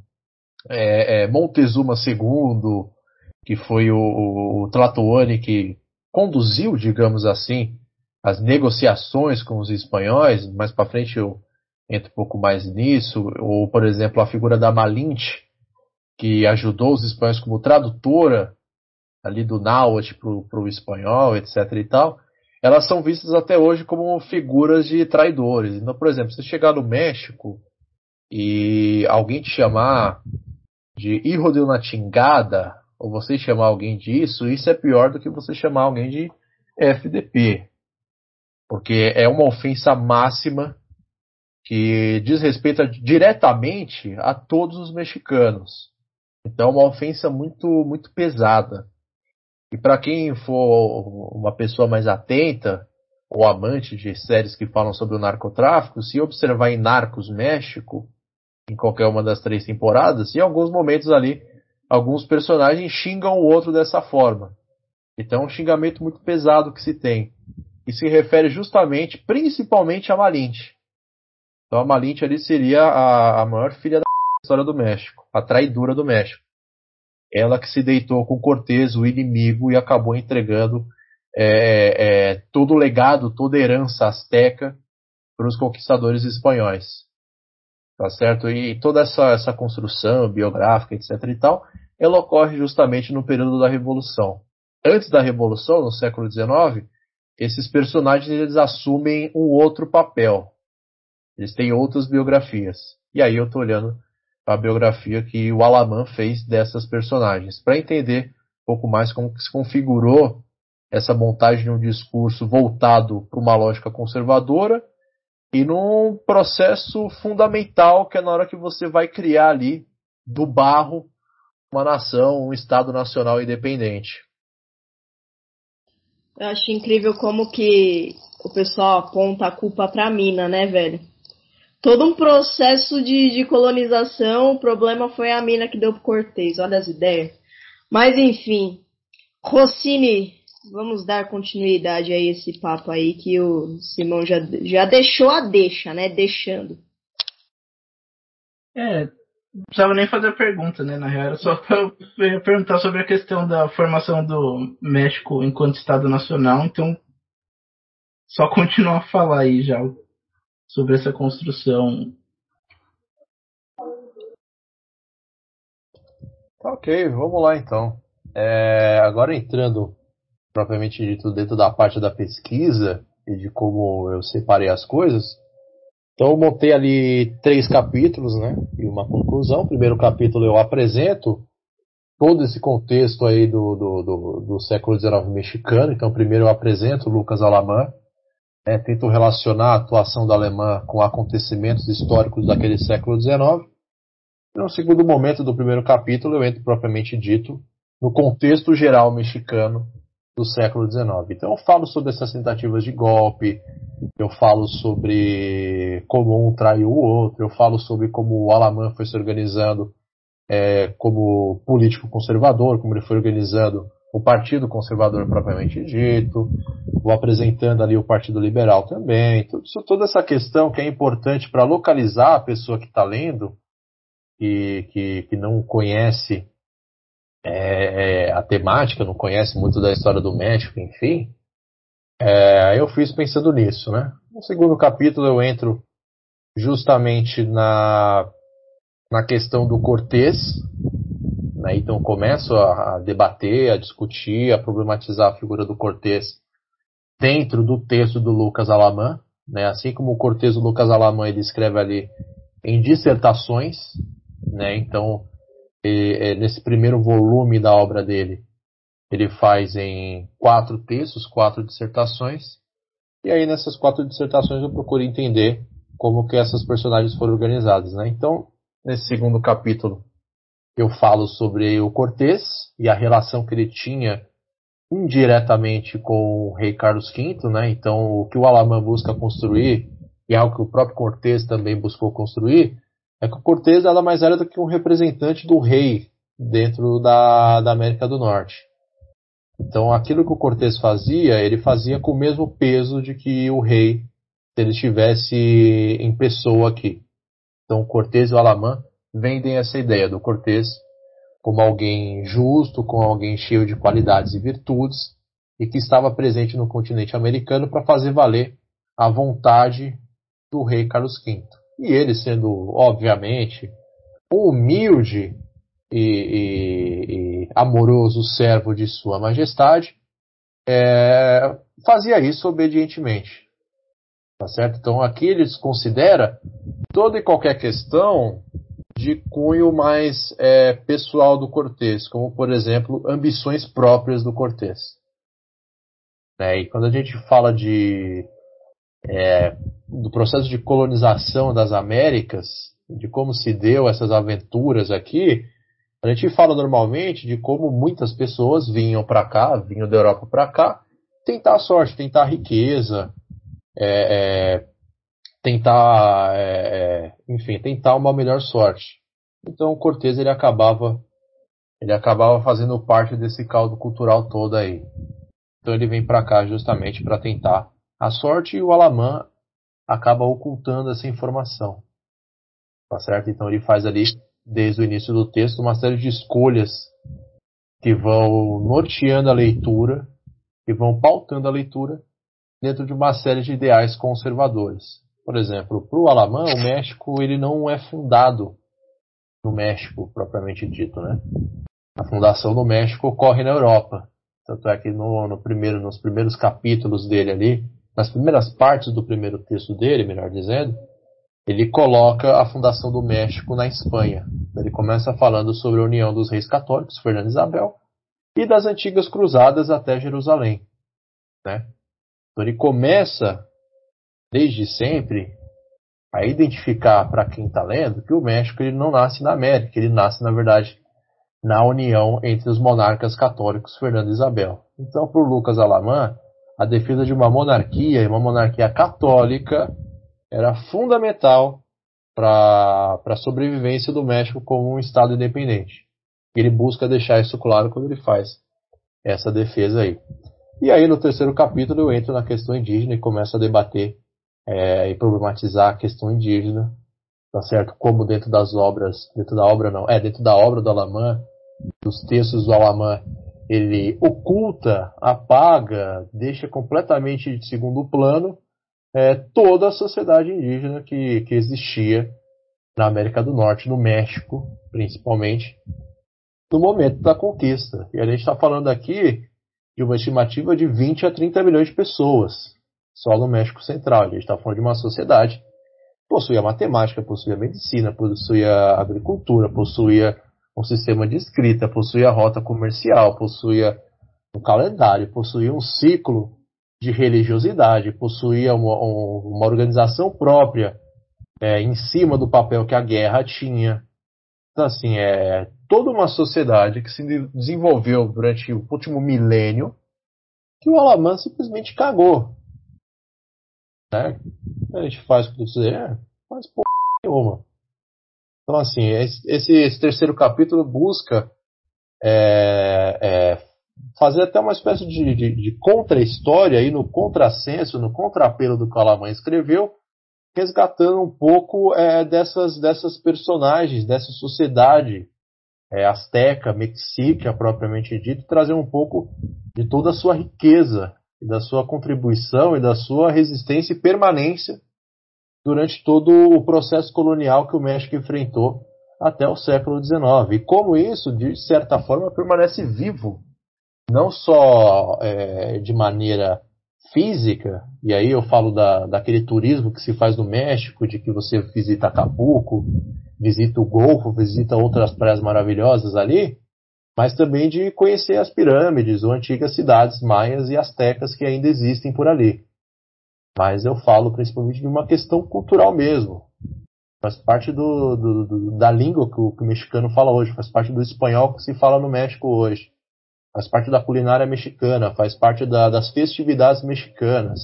é, é, Montezuma II, que foi o, o, o que conduziu, digamos assim, as negociações com os espanhóis, mais para frente eu entro um pouco mais nisso, ou por exemplo a figura da Malinche, que ajudou os espanhóis como tradutora ali do náhuatl para o espanhol, etc e tal, elas são vistas até hoje como figuras de traidores. Então, por exemplo, se chegar no México e alguém te chamar de hijo de tingada, ou você chamar alguém disso, isso é pior do que você chamar alguém de FDP porque é uma ofensa máxima que diz respeito diretamente a todos os mexicanos. Então, é uma ofensa muito, muito pesada. E para quem for uma pessoa mais atenta ou amante de séries que falam sobre o narcotráfico, se observar em Narcos México, em qualquer uma das três temporadas, em alguns momentos ali, alguns personagens xingam o outro dessa forma. Então é um xingamento muito pesado que se tem e se refere justamente, principalmente a Malinte. Então a Malinte ali seria a, a maior filha da história do México, a traidora do México. Ela que se deitou com Cortez, o inimigo, e acabou entregando é, é, todo o legado, toda a herança asteca para os conquistadores espanhóis. Tá certo? E toda essa, essa construção biográfica, etc. e tal, ela ocorre justamente no período da Revolução. Antes da Revolução, no século XIX, esses personagens eles assumem um outro papel. Eles têm outras biografias. E aí eu estou olhando a biografia que o Alaman fez dessas personagens, para entender um pouco mais como se configurou essa montagem de um discurso voltado para uma lógica conservadora e num processo fundamental que é na hora que você vai criar ali do barro uma nação, um Estado nacional independente. Eu acho incrível como que o pessoal aponta a culpa pra mina, né, velho? Todo um processo de, de colonização, o problema foi a mina que deu pro Cortez, olha as ideias. Mas enfim, Rossini, vamos dar continuidade a esse papo aí que o Simão já, já deixou a deixa, né? Deixando. É, não precisava nem fazer a pergunta, né? Na real, era só para perguntar sobre a questão da formação do México enquanto Estado Nacional, então só continuar a falar aí já sobre essa construção. Ok, vamos lá então. É, agora entrando propriamente dito dentro da parte da pesquisa e de como eu separei as coisas, então eu montei ali três capítulos, né? E uma conclusão. O primeiro capítulo eu apresento todo esse contexto aí do, do, do, do século XIX mexicano. Então primeiro eu apresento Lucas Alamã, né, tento relacionar a atuação da alemã com acontecimentos históricos daquele século XIX. No segundo momento do primeiro capítulo eu entro propriamente dito no contexto geral mexicano do século XIX. Então eu falo sobre essas tentativas de golpe, eu falo sobre como um traiu o outro, eu falo sobre como o Alamã foi se organizando é, como político conservador, como ele foi organizando o Partido Conservador propriamente dito, vou apresentando ali o Partido Liberal também, tudo, toda essa questão que é importante para localizar a pessoa que está lendo e que, que não conhece é, é, a temática, não conhece muito da história do México, enfim, é, eu fiz pensando nisso, né? No segundo capítulo eu entro justamente na, na questão do Cortês, né? então começo a, a, debater, a discutir, a problematizar a figura do Cortês dentro do texto do Lucas Alamã, né? assim como o Cortês do Lucas Alamã ele escreve ali em dissertações, né? então e, é, nesse primeiro volume da obra dele, ele faz em quatro textos, quatro dissertações, e aí nessas quatro dissertações eu procuro entender como que essas personagens foram organizadas, né? Então, nesse segundo capítulo, eu falo sobre o Cortés e a relação que ele tinha indiretamente com o rei Carlos V, né? Então, o que o Alamã busca construir e é algo que o próprio Cortés também buscou construir é que o Cortés nada mais era do que um representante do rei dentro da, da América do Norte. Então, aquilo que o Cortés fazia, ele fazia com o mesmo peso de que o rei, se ele estivesse em pessoa aqui. Então, o Cortés e o Alamã vendem essa ideia do Cortés como alguém justo, como alguém cheio de qualidades e virtudes, e que estava presente no continente americano para fazer valer a vontade do rei Carlos V. E ele, sendo, obviamente, humilde e, e, e amoroso servo de Sua Majestade, é, fazia isso obedientemente. Tá certo? Então aqui ele desconsidera toda e qualquer questão de cunho mais é, pessoal do Cortês, como por exemplo ambições próprias do Cortês. É, e quando a gente fala de é, do processo de colonização das Américas, de como se deu essas aventuras aqui, a gente fala normalmente de como muitas pessoas vinham para cá, vinham da Europa para cá, tentar a sorte, tentar a riqueza, é, é, tentar, é, é, enfim, tentar uma melhor sorte. Então o Cortez ele acabava, ele acabava fazendo parte desse caldo cultural todo aí. Então ele vem para cá justamente para tentar a sorte e o Alamã acaba ocultando essa informação. Tá certo? Então ele faz ali desde o início do texto, uma série de escolhas que vão norteando a leitura que vão pautando a leitura dentro de uma série de ideais conservadores. Por exemplo, para o Alamã, o México ele não é fundado no México propriamente dito, né? A fundação do México ocorre na Europa. Tanto é que no, no primeiro, nos primeiros capítulos dele ali, nas primeiras partes do primeiro texto dele, melhor dizendo, ele coloca a fundação do México na Espanha. Ele começa falando sobre a união dos reis católicos, Fernando e Isabel, e das antigas cruzadas até Jerusalém. Né? Então ele começa, desde sempre, a identificar para quem está lendo que o México ele não nasce na América, ele nasce, na verdade, na união entre os monarcas católicos Fernando e Isabel. Então, para o Lucas Alamã, a defesa de uma monarquia, uma monarquia católica, era fundamental para a sobrevivência do México como um Estado independente. Ele busca deixar isso claro quando ele faz essa defesa aí. E aí, no terceiro capítulo, eu entro na questão indígena e começo a debater é, e problematizar a questão indígena, tá certo? Como dentro das obras, dentro da obra não, é dentro da obra do Alamã, dos textos do Alamã, ele oculta, apaga, deixa completamente de segundo plano é, toda a sociedade indígena que, que existia na América do Norte, no México, principalmente, no momento da conquista. E a gente está falando aqui de uma estimativa de 20 a 30 milhões de pessoas só no México Central. A gente está falando de uma sociedade que possuía matemática, possuía medicina, possuía agricultura, possuía um sistema de escrita, possuía rota comercial, possuía um calendário, possuía um ciclo de religiosidade, possuía uma, uma organização própria é, em cima do papel que a guerra tinha. Então, assim, é toda uma sociedade que se desenvolveu durante o último milênio que o Alamã simplesmente cagou. Né? A gente faz o que você é, faz porra nenhuma. Então, assim, esse, esse terceiro capítulo busca é, é, fazer até uma espécie de, de, de contra-história aí no contrassenso, no contrapelo do que o Alamã escreveu, resgatando um pouco é, dessas, dessas personagens, dessa sociedade é, azteca, mexica propriamente dito, trazer um pouco de toda a sua riqueza e da sua contribuição e da sua resistência e permanência durante todo o processo colonial que o México enfrentou até o século XIX. E como isso, de certa forma, permanece vivo, não só é, de maneira física, e aí eu falo da, daquele turismo que se faz no México, de que você visita Acapulco, visita o Golfo, visita outras praias maravilhosas ali, mas também de conhecer as pirâmides ou antigas cidades maias e astecas que ainda existem por ali. Mas eu falo principalmente de uma questão cultural mesmo. Faz parte do, do, do, da língua que o, que o mexicano fala hoje, faz parte do espanhol que se fala no México hoje, faz parte da culinária mexicana, faz parte da, das festividades mexicanas.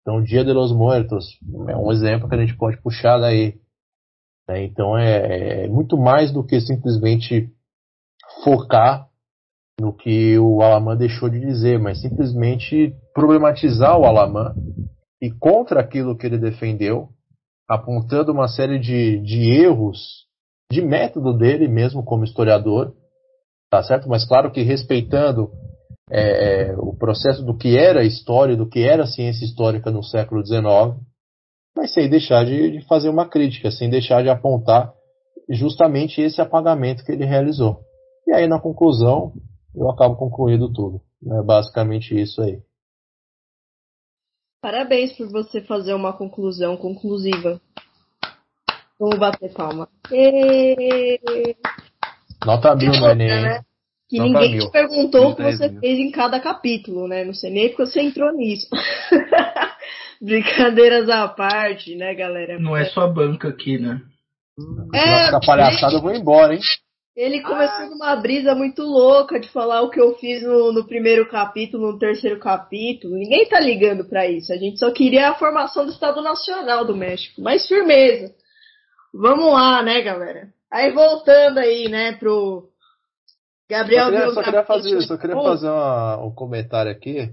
Então, Dia de los Muertos é um exemplo que a gente pode puxar daí. Né? Então, é, é muito mais do que simplesmente focar no que o Alamã deixou de dizer, mas simplesmente problematizar o Alamã e contra aquilo que ele defendeu, apontando uma série de, de erros de método dele mesmo como historiador, tá certo? Mas claro que respeitando é, é, o processo do que era história, do que era ciência histórica no século XIX, mas sem deixar de, de fazer uma crítica, sem deixar de apontar justamente esse apagamento que ele realizou. E aí, na conclusão, eu acabo concluindo tudo. É basicamente isso aí. Parabéns por você fazer uma conclusão conclusiva. Vamos bater palma. E... Nota mil no Enem. Né? Que Nota ninguém mil. te perguntou o que você mil. fez em cada capítulo, né? Não sei nem porque você entrou nisso. Brincadeiras à parte, né, galera? Não é só banca aqui, né? É, palhaçada, eu vou embora, hein? Ele começou ah. numa brisa muito louca de falar o que eu fiz no, no, primeiro capítulo, no terceiro capítulo. Ninguém tá ligando para isso. A gente só queria a formação do Estado Nacional do México. Mas firmeza. Vamos lá, né, galera? Aí voltando aí, né, pro Gabriel. Só queria, só queria fazer, só queria fazer uma, um comentário aqui.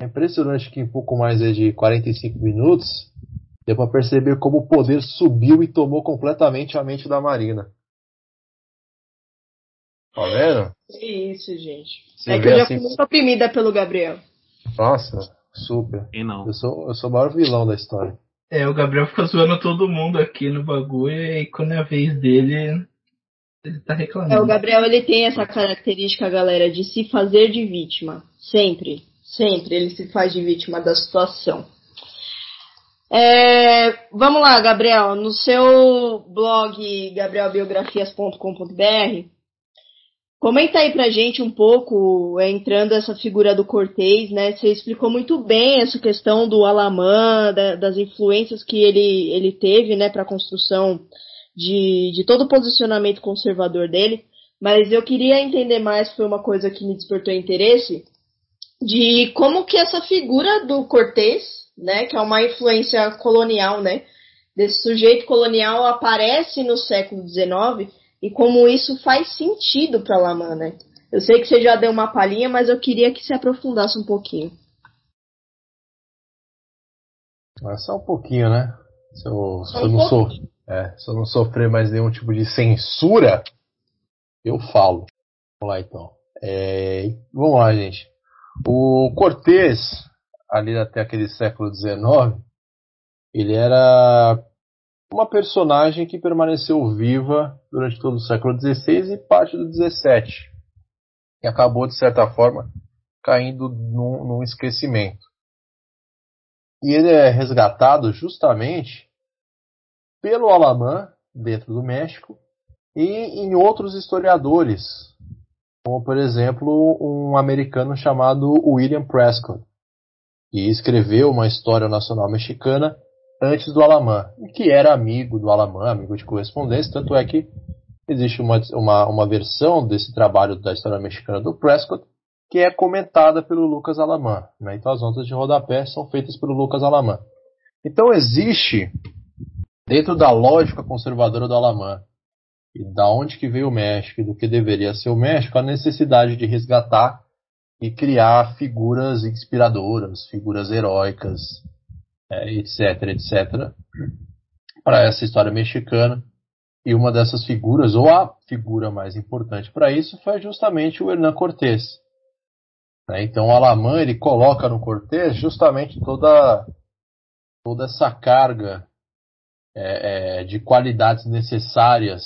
É impressionante que em pouco mais de 45 minutos deu para perceber como o poder subiu e tomou completamente a mente da Marina. Tá vendo? É isso, gente. Você é que eu já assim... fui muito oprimida pelo Gabriel. Nossa, super. E não. Eu sou, eu sou o maior vilão da história. É, o Gabriel fica zoando todo mundo aqui no bagulho e quando é a vez dele, ele tá reclamando. É, o Gabriel ele tem essa característica, galera, de se fazer de vítima. Sempre. Sempre ele se faz de vítima da situação. É, vamos lá, Gabriel. No seu blog gabrielbiografias.com.br, comenta aí pra gente um pouco, é, entrando essa figura do Cortez, né? Você explicou muito bem essa questão do Alamã, da, das influências que ele, ele teve, né, para a construção de, de todo o posicionamento conservador dele. Mas eu queria entender mais, foi uma coisa que me despertou interesse, de como que essa figura do Cortez né, que é uma influência colonial, né, desse sujeito colonial aparece no século XIX e como isso faz sentido para Laman, né? Eu sei que você já deu uma palhinha, mas eu queria que se aprofundasse um pouquinho. É só um pouquinho, né? Se eu, se eu não sou, é, se eu não sofrer mais nenhum tipo de censura, eu falo. Vamos lá então. É, vamos lá, gente. O Cortez, ali até aquele século XIX, ele era uma personagem que permaneceu viva durante todo o século XVI e parte do XVII, e acabou, de certa forma, caindo num, num esquecimento. E ele é resgatado justamente pelo Alamã, dentro do México, e em outros historiadores, como por exemplo um americano chamado William Prescott, e escreveu uma história nacional mexicana antes do Alamã, que era amigo do Alamã, amigo de correspondência, tanto é que existe uma, uma, uma versão desse trabalho da história mexicana do Prescott que é comentada pelo Lucas Alamã. Né? Então as notas de rodapé são feitas pelo Lucas Alamã. Então existe, dentro da lógica conservadora do Alamã, e da onde que veio o México e do que deveria ser o México, a necessidade de resgatar e criar figuras inspiradoras, figuras heróicas, é, etc, etc, para essa história mexicana. E uma dessas figuras, ou a figura mais importante para isso, foi justamente o Hernán Cortés. Né? Então o Alamã ele coloca no Cortés justamente toda, toda essa carga é, é, de qualidades necessárias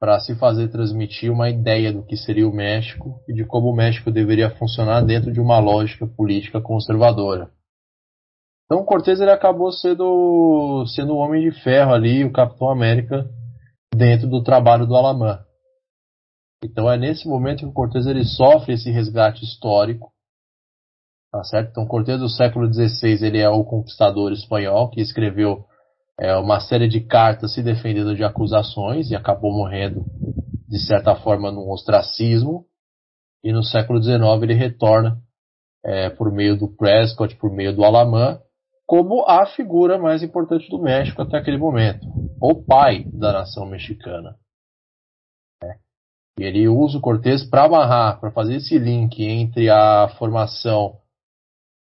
para se fazer transmitir uma ideia do que seria o México e de como o México deveria funcionar dentro de uma lógica política conservadora. Então Cortés ele acabou sendo, sendo o homem de ferro ali, o Capitão América, dentro do trabalho do Alamã. Então é nesse momento que o Cortés ele sofre esse resgate histórico, tá certo? Então Cortés do século XVI ele é o conquistador espanhol que escreveu é, uma série de cartas se defendendo de acusações e acabou morrendo, de certa forma, num ostracismo. E no século XIX ele retorna, é, por meio do Prescott, por meio do Alamã, como a figura mais importante do México até aquele momento, o pai da nação mexicana. É. E ele usa o Cortés para amarrar, para fazer esse link entre a formação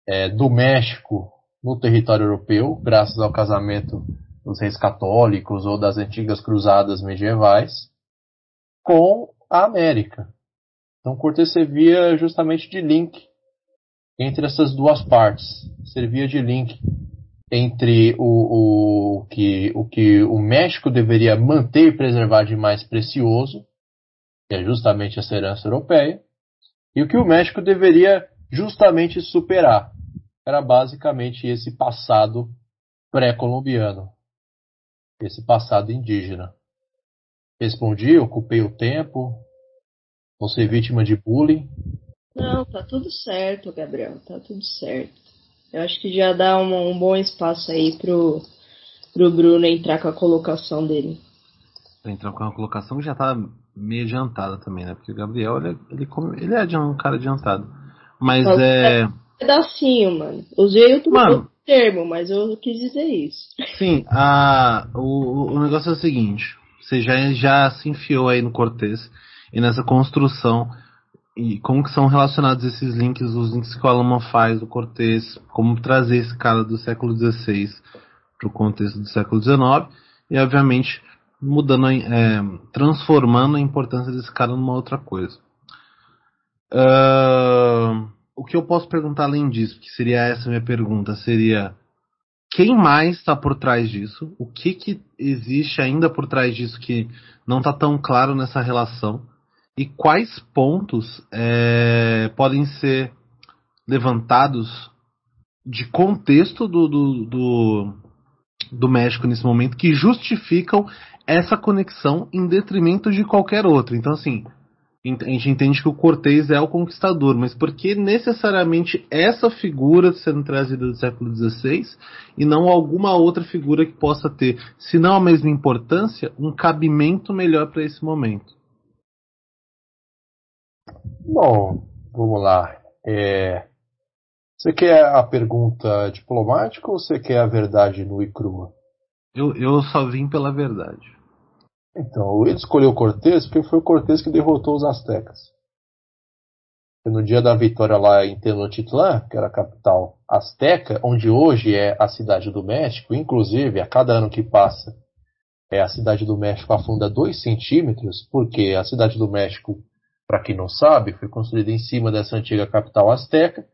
é, do México no território europeu, graças ao casamento dos reis católicos ou das antigas cruzadas medievais, com a América. Então Cortés servia justamente de link entre essas duas partes. Servia de link entre o, o, que, o que o México deveria manter e preservar de mais precioso, que é justamente essa herança europeia, e o que o México deveria justamente superar, era basicamente esse passado pré-colombiano, esse passado indígena. Respondi, ocupei o tempo, vou ser vítima de bullying. Não, tá tudo certo, Gabriel, tá tudo certo. Eu acho que já dá um, um bom espaço aí pro, pro Bruno entrar com a colocação dele. Entrar com a colocação que já tá meio adiantada também, né? Porque o Gabriel, ele, ele, ele é um cara adiantado. Mas é pedacinho, mano. Usei outro, mano, termo, mas eu quis dizer isso. Sim, a, o, o negócio é o seguinte: você já, já se enfiou aí no Cortez e nessa construção. E como que são relacionados esses links, os links que o Alaman faz do Cortez, como trazer esse cara do século XVI para o contexto do século XIX e, obviamente, mudando, é, transformando a importância desse cara numa outra coisa. Uh, o que eu posso perguntar além disso, que seria essa minha pergunta, seria quem mais está por trás disso? O que, que existe ainda por trás disso que não está tão claro nessa relação? E quais pontos é, podem ser levantados de contexto do, do, do, do México nesse momento que justificam essa conexão em detrimento de qualquer outro? Então, assim, a gente entende que o Cortez é o conquistador, mas por que necessariamente essa figura sendo trazida do século XVI e não alguma outra figura que possa ter, se não a mesma importância, um cabimento melhor para esse momento? Bom, vamos lá. É... Você quer a pergunta diplomática ou você quer a verdade nua e crua? Eu, eu só vim pela verdade. Então, ele escolheu Cortés porque foi o Cortés que derrotou os astecas. No dia da vitória lá em Tenochtitlan, que era a capital asteca, onde hoje é a cidade do México, inclusive a cada ano que passa, é a cidade do México afunda 2 centímetros, porque a cidade do México, para quem não sabe, foi construída em cima dessa antiga capital asteca,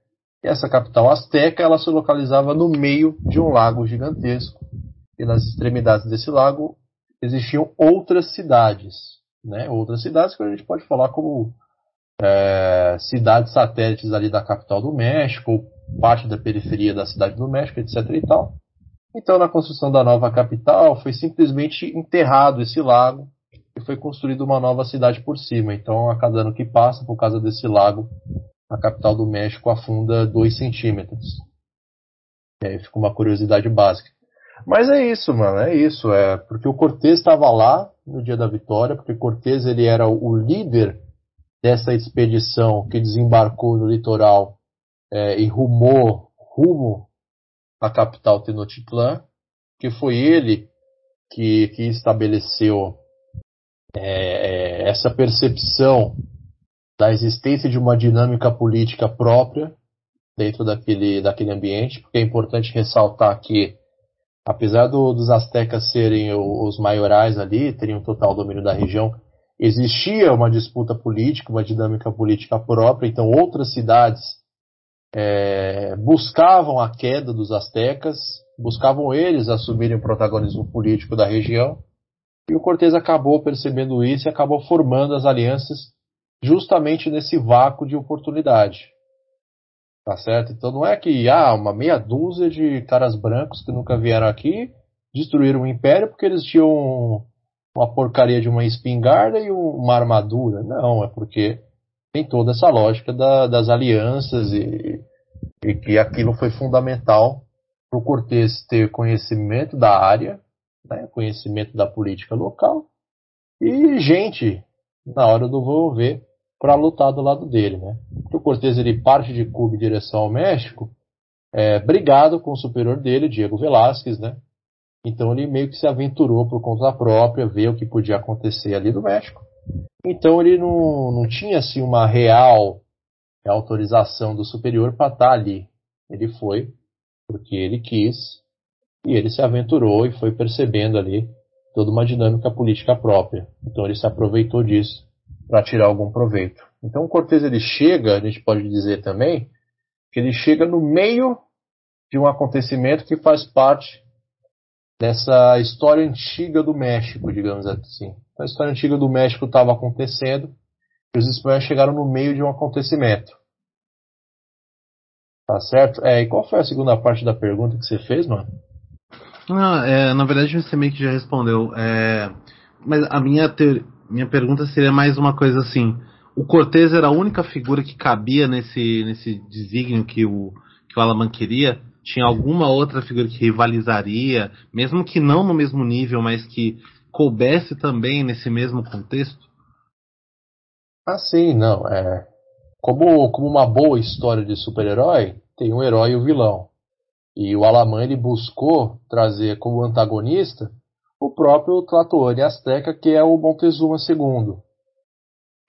e essa capital asteca ela se localizava no meio de um lago gigantesco, e nas extremidades desse lago existiam outras cidades, né? Outras cidades que a gente pode falar como é, cidades satélites ali da capital do México, ou parte da periferia da cidade do México, etc. e tal. Então, na construção da nova capital, foi simplesmente enterrado esse lago e foi construída uma nova cidade por cima. Então, a cada ano que passa, por causa desse lago, a capital do México afunda 2 centímetros. E aí fica uma curiosidade básica. Mas é isso, mano, é isso. É porque o Cortez estava lá no dia da vitória, porque Cortez ele era o líder dessa expedição que desembarcou no litoral é, e rumou rumo à capital Tenochtitlan, que foi ele que, que estabeleceu é, é, essa percepção da existência de uma dinâmica política própria dentro daquele, daquele ambiente, porque é importante ressaltar que apesar do, dos astecas serem os maiorais ali, teriam total domínio da região, existia uma disputa política, uma dinâmica política própria, então outras cidades é, buscavam a queda dos astecas, buscavam eles assumirem o protagonismo político da região, e o Cortés acabou percebendo isso e acabou formando as alianças justamente nesse vácuo de oportunidade. Tá certo? Então não é que ah, uma meia dúzia de caras brancos que nunca vieram aqui destruíram o império porque eles tinham uma porcaria de uma espingarda e uma armadura. Não, é porque tem toda essa lógica da, das alianças e, e, que aquilo foi fundamental para o Cortes ter conhecimento da área, né, conhecimento da política local e gente na hora do vou ver para lutar do lado dele, né? O Cortez ele parte de Cuba em direção ao México, é, brigado com o superior dele, Diego Velázquez, né? Então ele meio que se aventurou por conta própria, ver o que podia acontecer ali no México. Então ele não, não tinha assim uma real autorização do superior para estar tá ali. Ele foi porque ele quis e ele se aventurou e foi percebendo ali toda uma dinâmica política própria. Então ele se aproveitou disso para tirar algum proveito. Então o Cortez ele chega, a gente pode dizer também, que ele chega no meio de um acontecimento que faz parte dessa história antiga do México, digamos assim. A história antiga do México estava acontecendo e os espanhóis chegaram no meio de um acontecimento. Tá certo? É, e qual foi a segunda parte da pergunta que você fez, mano? Não, é, na verdade você meio que já respondeu. É, mas a minha minha pergunta seria mais uma coisa assim. O Cortez era a única figura que cabia nesse, nesse desígnio que o, que o Alaman queria? Tinha alguma outra figura que rivalizaria, mesmo que não no mesmo nível, mas que coubesse também nesse mesmo contexto? Ah, sim, não. É, como, como uma boa história de super-herói, tem um herói e o vilão. E o Alaman ele buscou trazer como antagonista o próprio Tlatoani Azteca, que é o Montezuma II.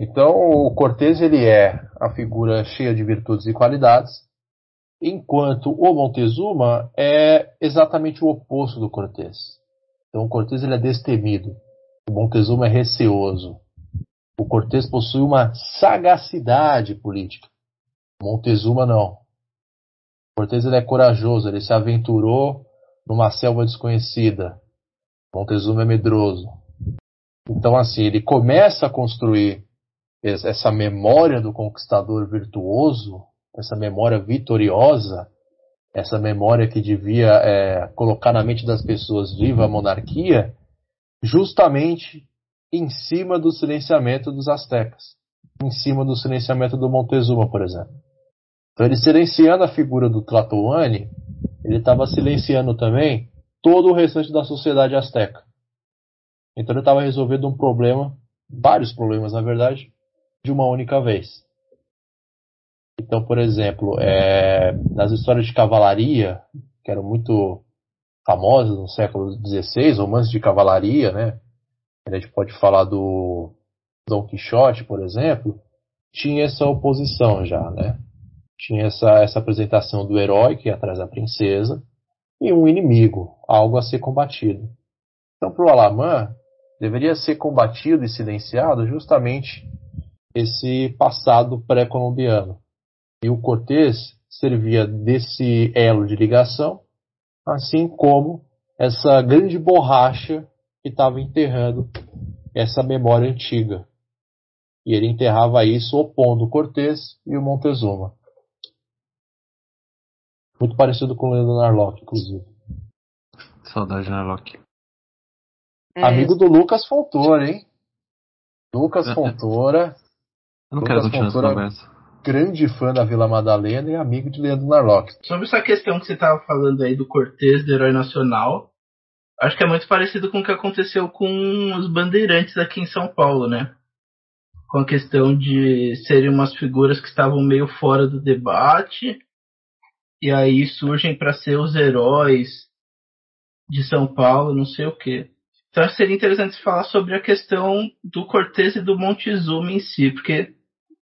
Então, o Cortés ele é a figura cheia de virtudes e qualidades, enquanto o Montezuma é exatamente o oposto do Cortés. Então, o Cortés ele é destemido, o Montezuma é receoso. O Cortés possui uma sagacidade política. Montezuma não. Cortez ele é corajoso, ele se aventurou numa selva desconhecida. Montezuma é medroso. Então, assim, ele começa a construir essa memória do conquistador virtuoso, essa memória vitoriosa, essa memória que devia é, colocar na mente das pessoas viva a monarquia, justamente em cima do silenciamento dos astecas, em cima do silenciamento do Montezuma, por exemplo. Então, ele silenciando a figura do Tlatoani, ele estava silenciando também todo o restante da sociedade asteca. Então, ele estava resolvendo um problema, vários problemas, na verdade, de uma única vez. Então, por exemplo, é, nas histórias de cavalaria, que eram muito famosas no século XVI, romances de cavalaria, né? A gente pode falar do Dom Quixote, por exemplo, tinha essa oposição já, né? Tinha essa, essa apresentação do herói que ia atrás da princesa e um inimigo, algo a ser combatido. Então, para o Alamã, deveria ser combatido e silenciado justamente esse passado pré-colombiano. E o Cortés servia desse elo de ligação, assim como essa grande borracha que estava enterrando essa memória antiga. E ele enterrava isso opondo Cortés e o Montezuma. Muito parecido com o Leandro Narlock, inclusive. Saudade Narlock. É. Amigo do Lucas Fontoura, hein? Lucas é. Fontoura. Eu não Lucas quero continuar Fontoura, essa conversa. Grande fã da Vila Madalena e amigo de Leandro Narlock. Sobre essa questão que você estava falando aí do Cortez, do herói nacional, acho que é muito parecido com o que aconteceu com os bandeirantes aqui em São Paulo, né? Com a questão de serem umas figuras que estavam meio fora do debate, e aí surgem para ser os heróis de São Paulo, não sei o quê. Então seria interessante falar sobre a questão do Cortez e do Montezuma em si, porque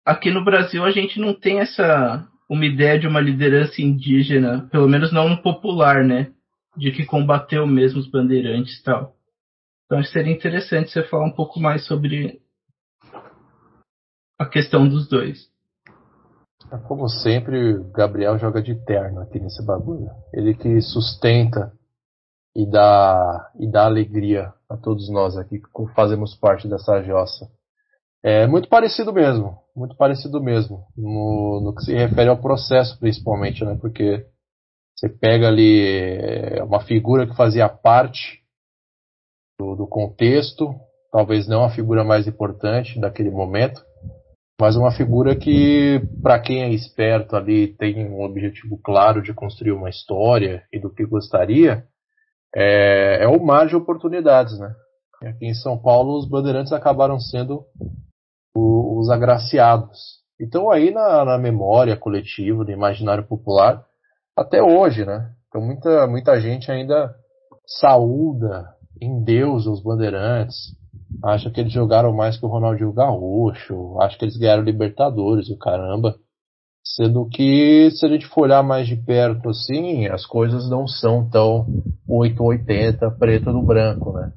aqui no Brasil a gente não tem essa uma ideia de uma liderança indígena, pelo menos não popular, né? De que combateu mesmo os bandeirantes e tal. Então seria interessante você falar um pouco mais sobre a questão dos dois. Como sempre, o Gabriel joga de terno aqui nesse bagulho. Ele que sustenta e dá, e dá alegria a todos nós aqui que fazemos parte dessa jossa. É muito parecido mesmo, muito parecido mesmo, no, no que se refere ao processo principalmente, né? Porque você pega ali é, uma figura que fazia parte do, do contexto, talvez não a figura mais importante daquele momento, mas uma figura que, para quem é esperto ali, tem um objetivo claro de construir uma história e do que gostaria, é, é o mar de oportunidades, né? Aqui em São Paulo, os bandeirantes acabaram sendo os agraciados. Então aí na, na memória coletiva, no imaginário popular, até hoje, né? Então muita, muita gente ainda saúda em Deus os bandeirantes, acha que eles jogaram mais que o Ronaldinho Gaúcho, acha que eles ganharam Libertadores e o caramba. Sendo que, se a gente for olhar mais de perto assim, as coisas não são tão 880 preto no branco, né?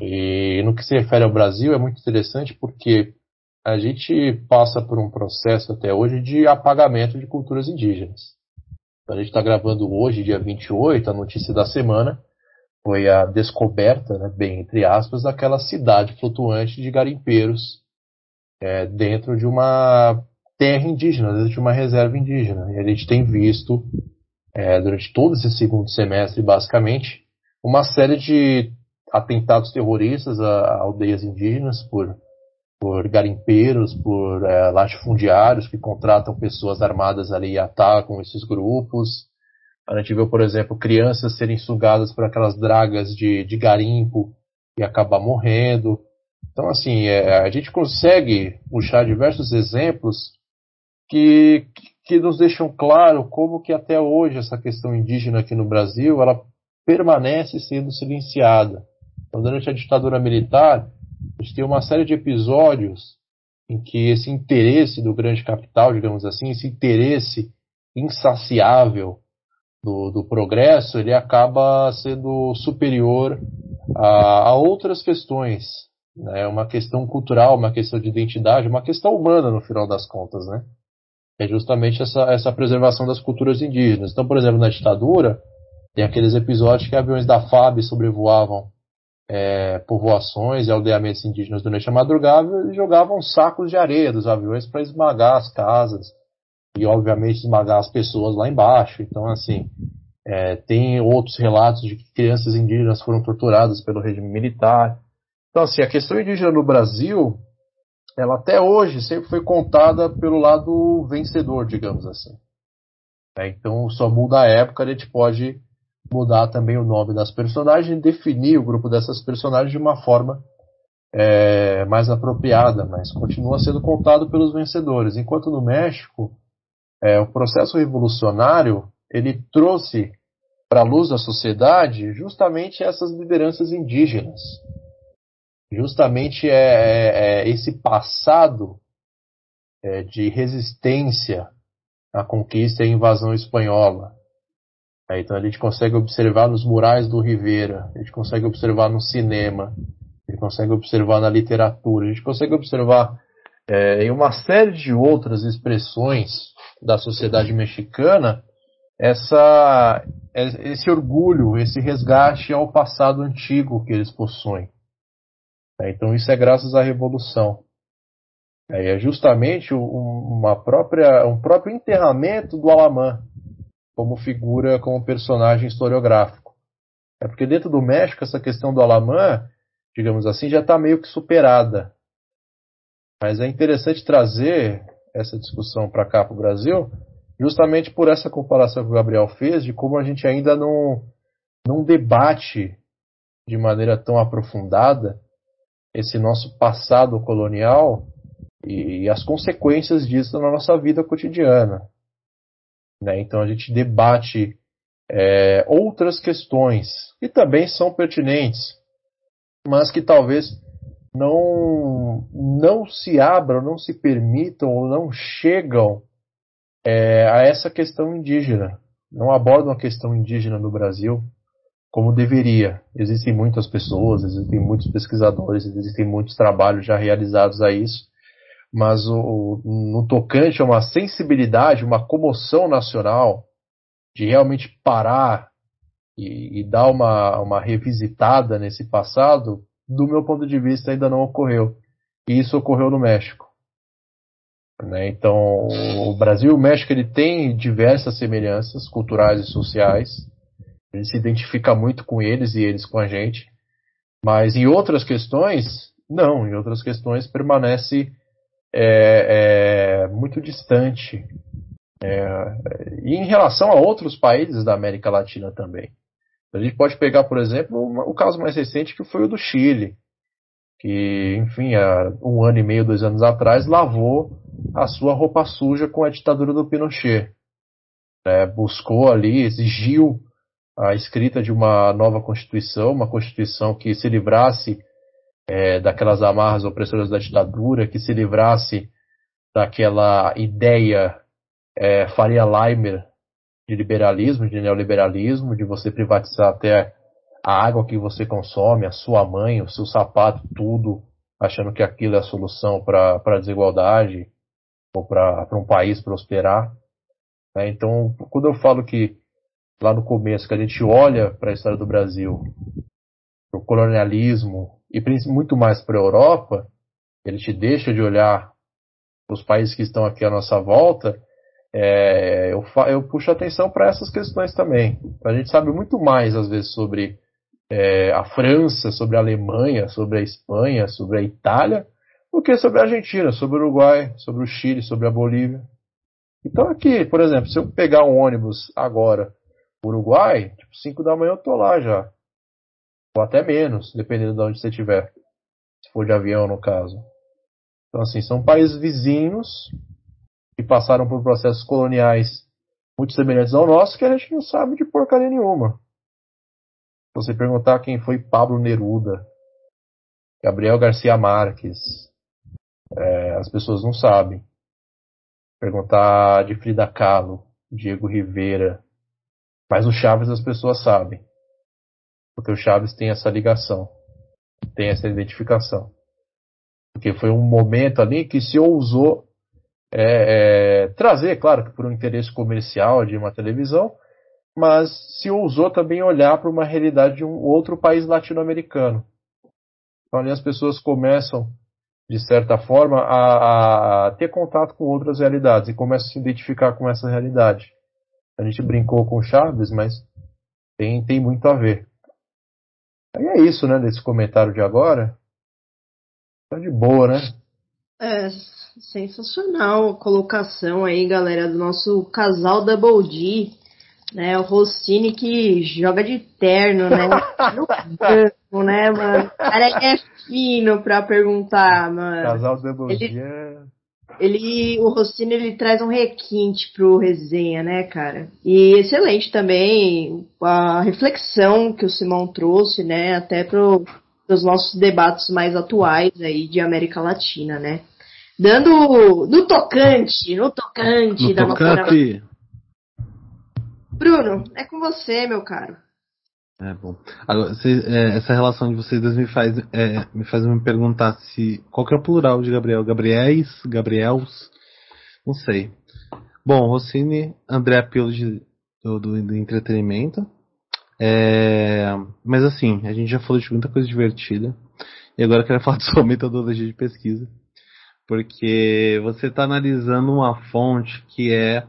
E no que se refere ao Brasil é muito interessante porque a gente passa por um processo até hoje de apagamento de culturas indígenas. A gente está gravando hoje, dia 28, a notícia da semana foi a descoberta, né, bem entre aspas, daquela cidade flutuante de garimpeiros é, dentro de uma terra indígena, dentro de uma reserva indígena. E a gente tem visto, é, durante todo esse segundo semestre, basicamente, uma série de atentados terroristas a, a aldeias indígenas por por garimpeiros, por é, latifundiários que contratam pessoas armadas ali e atacam esses grupos. A gente viu, por exemplo, crianças serem sugadas por aquelas dragas de, de garimpo e acabar morrendo. Então, assim, é, a gente consegue puxar diversos exemplos que, que nos deixam claro como que até hoje essa questão indígena aqui no Brasil, ela permanece sendo silenciada. Então, durante a ditadura militar, a gente tem uma série de episódios em que esse interesse do grande capital, digamos assim, esse interesse insaciável do, do progresso, ele acaba sendo superior a, a outras questões. Né? Uma questão cultural, uma questão de identidade, uma questão humana, no final das contas. Né? é justamente essa, essa preservação das culturas indígenas. Então, por exemplo, na ditadura, tem aqueles episódios que aviões da FAB sobrevoavam é, povoações e aldeamentos indígenas durante a madrugada e jogavam sacos de areia dos aviões para esmagar as casas e, obviamente, esmagar as pessoas lá embaixo. Então, assim, é, tem outros relatos de que crianças indígenas foram torturadas pelo regime militar. Então, assim, a questão indígena no Brasil, ela até hoje sempre foi contada pelo lado vencedor, digamos assim. É, então, só muda a época, a gente pode mudar também o nome das personagens e definir o grupo dessas personagens de uma forma é, mais apropriada, mas continua sendo contado pelos vencedores. Enquanto no México, é, o processo revolucionário ele trouxe para a luz da sociedade justamente essas lideranças indígenas. Justamente é, é, é esse passado é, de resistência à conquista e à invasão espanhola. É, então a gente consegue observar nos murais do Rivera, a gente consegue observar no cinema, a gente consegue observar na literatura, a gente consegue observar é, em uma série de outras expressões da sociedade mexicana essa, esse orgulho, esse resgate ao passado antigo que eles possuem. É, então isso é graças à revolução. É, é justamente uma própria, um próprio enterramento do Alamã como figura, como personagem historiográfico. É porque dentro do México essa questão do Alamã, digamos assim, já está meio que superada. Mas é interessante trazer essa discussão para cá para o Brasil, justamente por essa comparação que o Gabriel fez de como a gente ainda não, não debate de maneira tão aprofundada esse nosso passado colonial e, e as consequências disso na nossa vida cotidiana. Né? Então a gente debate é, outras questões que também são pertinentes, mas que talvez não, não se abram, não se permitam ou não chegam é, a essa questão indígena. Não abordam a questão indígena no Brasil como deveria. Existem muitas pessoas, existem muitos pesquisadores, existem muitos trabalhos já realizados a isso, mas o, no tocante a uma sensibilidade, uma comoção nacional, de realmente parar e, e, dar uma, uma revisitada nesse passado, do meu ponto de vista, ainda não ocorreu. E isso ocorreu no México. Né? Então, o Brasil e o México ele tem diversas semelhanças culturais e sociais. Ele se identifica muito com eles e eles com a gente. Mas em outras questões, não. Em outras questões permanece é, é muito distante. É, e em relação a outros países da América Latina também. A gente pode pegar, por exemplo, o caso mais recente que foi o do Chile, que, enfim, há um ano e meio, dois anos atrás, lavou a sua roupa suja com a ditadura do Pinochet. É, buscou ali, exigiu a escrita de uma nova Constituição, uma Constituição que se livrasse é, daquelas amarras opressoras da ditadura, que se livrasse daquela ideia é, Faria Leimer de liberalismo, de neoliberalismo, de você privatizar até a água que você consome, a sua mãe, o seu sapato, tudo, achando que aquilo é a solução para a desigualdade ou para um país prosperar. É, então, quando eu falo que lá no começo que a gente olha para a história do Brasil, para o colonialismo e muito mais para a Europa, ele te deixa de olhar os países que estão aqui à nossa volta, é, eu, eu, puxo atenção para essas questões também. A gente sabe muito mais, às vezes, sobre é, a França, sobre a Alemanha, sobre a Espanha, sobre a Itália, do que sobre a Argentina, sobre o Uruguai, sobre o Chile, sobre a Bolívia. Então aqui, por exemplo, se eu pegar um ônibus agora, Uruguai, tipo 5 da manhã eu tô lá já. Ou até menos, dependendo de onde você estiver. Se for de avião, no caso. Então, assim, são países vizinhos que passaram por processos coloniais muito semelhantes ao nosso que a gente não sabe de porcaria nenhuma. Se você perguntar quem foi Pablo Neruda, Gabriel Garcia Marques, é, as pessoas não sabem. Perguntar de Frida Kahlo, Diego Rivera, mas o Chaves as pessoas sabem. Porque o Chaves tem essa ligação, tem essa identificação. Porque foi um momento ali que se ousou é, é, trazer, claro, por um interesse comercial de uma televisão, mas se ousou também olhar para uma realidade de um outro país latino-americano. Então ali as pessoas começam, de certa forma, a, a, ter contato com outras realidades e começam a se identificar com essa realidade. A gente brincou com Chaves, mas tem, tem muito a ver. E é isso, né, desse comentário de agora. Tá de boa, né? É, sensacional a colocação aí, galera, do nosso casal Double D, né? O Rossini que joga de terno, né? No banco, né, mano? O cara é fino pra perguntar, mano. Casal Double ele, D é... Ele, o Rossini, ele traz um requinte pro resenha, né, cara? E excelente também a reflexão que o Simão trouxe, né, até pro, pros nossos debates mais atuais aí de América Latina, né? Dando no tocante, no tocante no da tocante. Bruno, é com você, meu caro. É bom. Agora, é, essa relação de vocês dois me faz, é, me faz me perguntar se qual que é o plural de Gabriel, Gabriéis, Gabriels, não sei. Bom, Rossini, André Pilo de, do, do, do entretenimento. É, mas assim, a gente já falou de muita coisa divertida. E agora eu quero falar de sua metodologia de pesquisa porque você está analisando uma fonte que é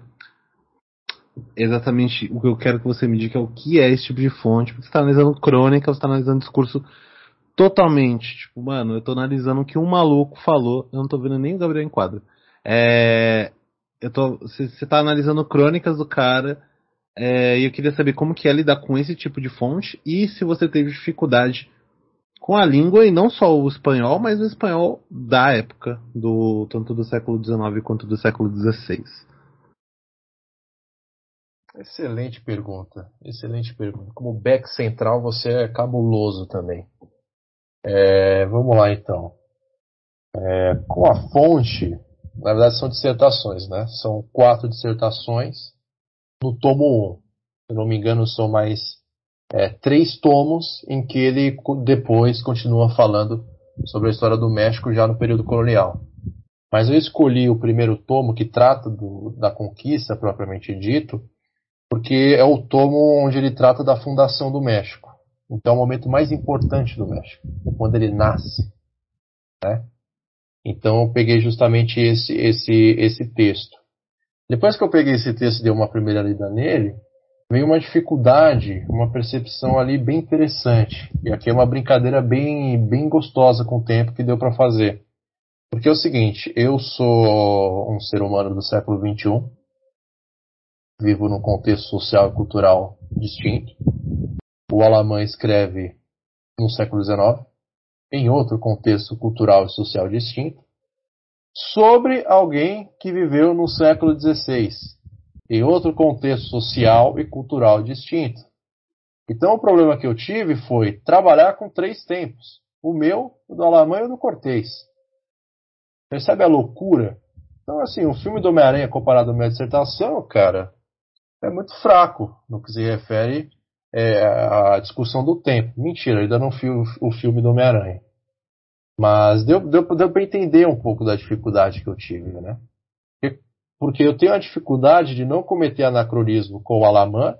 exatamente o que eu quero que você me diga é o que é esse tipo de fonte, porque você está analisando crônica, você está analisando discurso totalmente, tipo, mano, eu estou analisando o que um maluco falou, eu não estou vendo nem o Gabriel em quadro. É, eu tô, você está analisando crônicas do cara, é, e eu queria saber como que é lidar com esse tipo de fonte e se você teve dificuldade com a língua e não só o espanhol, mas o espanhol da época, do tanto do século XIX quanto do século XVI. Excelente pergunta, excelente pergunta. Como back central você é cabuloso também. É, vamos lá então. É, com a fonte, na verdade são dissertações, né? São quatro dissertações no tomo 1. Se não me engano, são mais é, três tomos em que ele depois continua falando sobre a história do México já no período colonial. Mas eu escolhi o primeiro tomo que trata do, da conquista propriamente dito, porque é o tomo onde ele trata da fundação do México. Então é o momento mais importante do México, quando ele nasce. Né? Então eu peguei justamente esse, esse, esse texto. Depois que eu peguei esse texto e dei uma primeira lida nele, veio uma dificuldade, uma percepção ali bem interessante. E aqui é uma brincadeira bem, bem gostosa com o tempo que deu para fazer. Porque é o seguinte, eu sou um ser humano do século XXI, vivo num contexto social e cultural distinto. O Alamã escreve no século XIX, em outro contexto cultural e social distinto, sobre alguém que viveu no século XVI, em outro contexto social e cultural distinto. Então o problema que eu tive foi trabalhar com três tempos: o meu, o do Alamanha e o do Cortez. Percebe a loucura? Então, assim, o filme do Homem-Aranha comparado à minha dissertação, cara, é muito fraco no que se refere é, à discussão do tempo. Mentira, ainda não vi o filme do Homem-Aranha. Mas deu, deu, deu para entender um pouco da dificuldade que eu tive, né? Porque eu tenho a dificuldade de não cometer anacronismo com o Alamã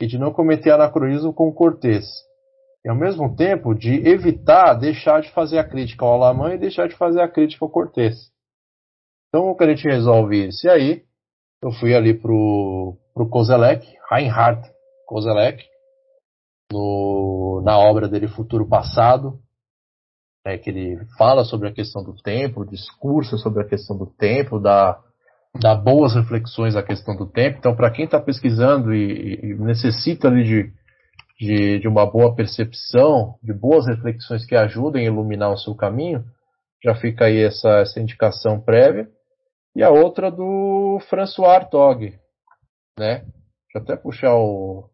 e de não cometer anacronismo com o Cortez. E ao mesmo tempo de evitar deixar de fazer a crítica ao Alamã e deixar de fazer a crítica ao Cortez. Então o que a gente resolve isso? E aí eu fui ali pro, pro Kozelek, Reinhard Kozelek, no, na obra dele Futuro Passado, é, que ele fala sobre a questão do tempo, discurso sobre a questão do tempo, da dá boas reflexões à questão do tempo. Então, para quem está pesquisando e, e, necessita ali de, de, de, uma boa percepção, de boas reflexões que ajudem a iluminar o seu caminho, já fica aí essa, essa indicação prévia. E a outra do François Hartog, né? Deixa eu até puxar o,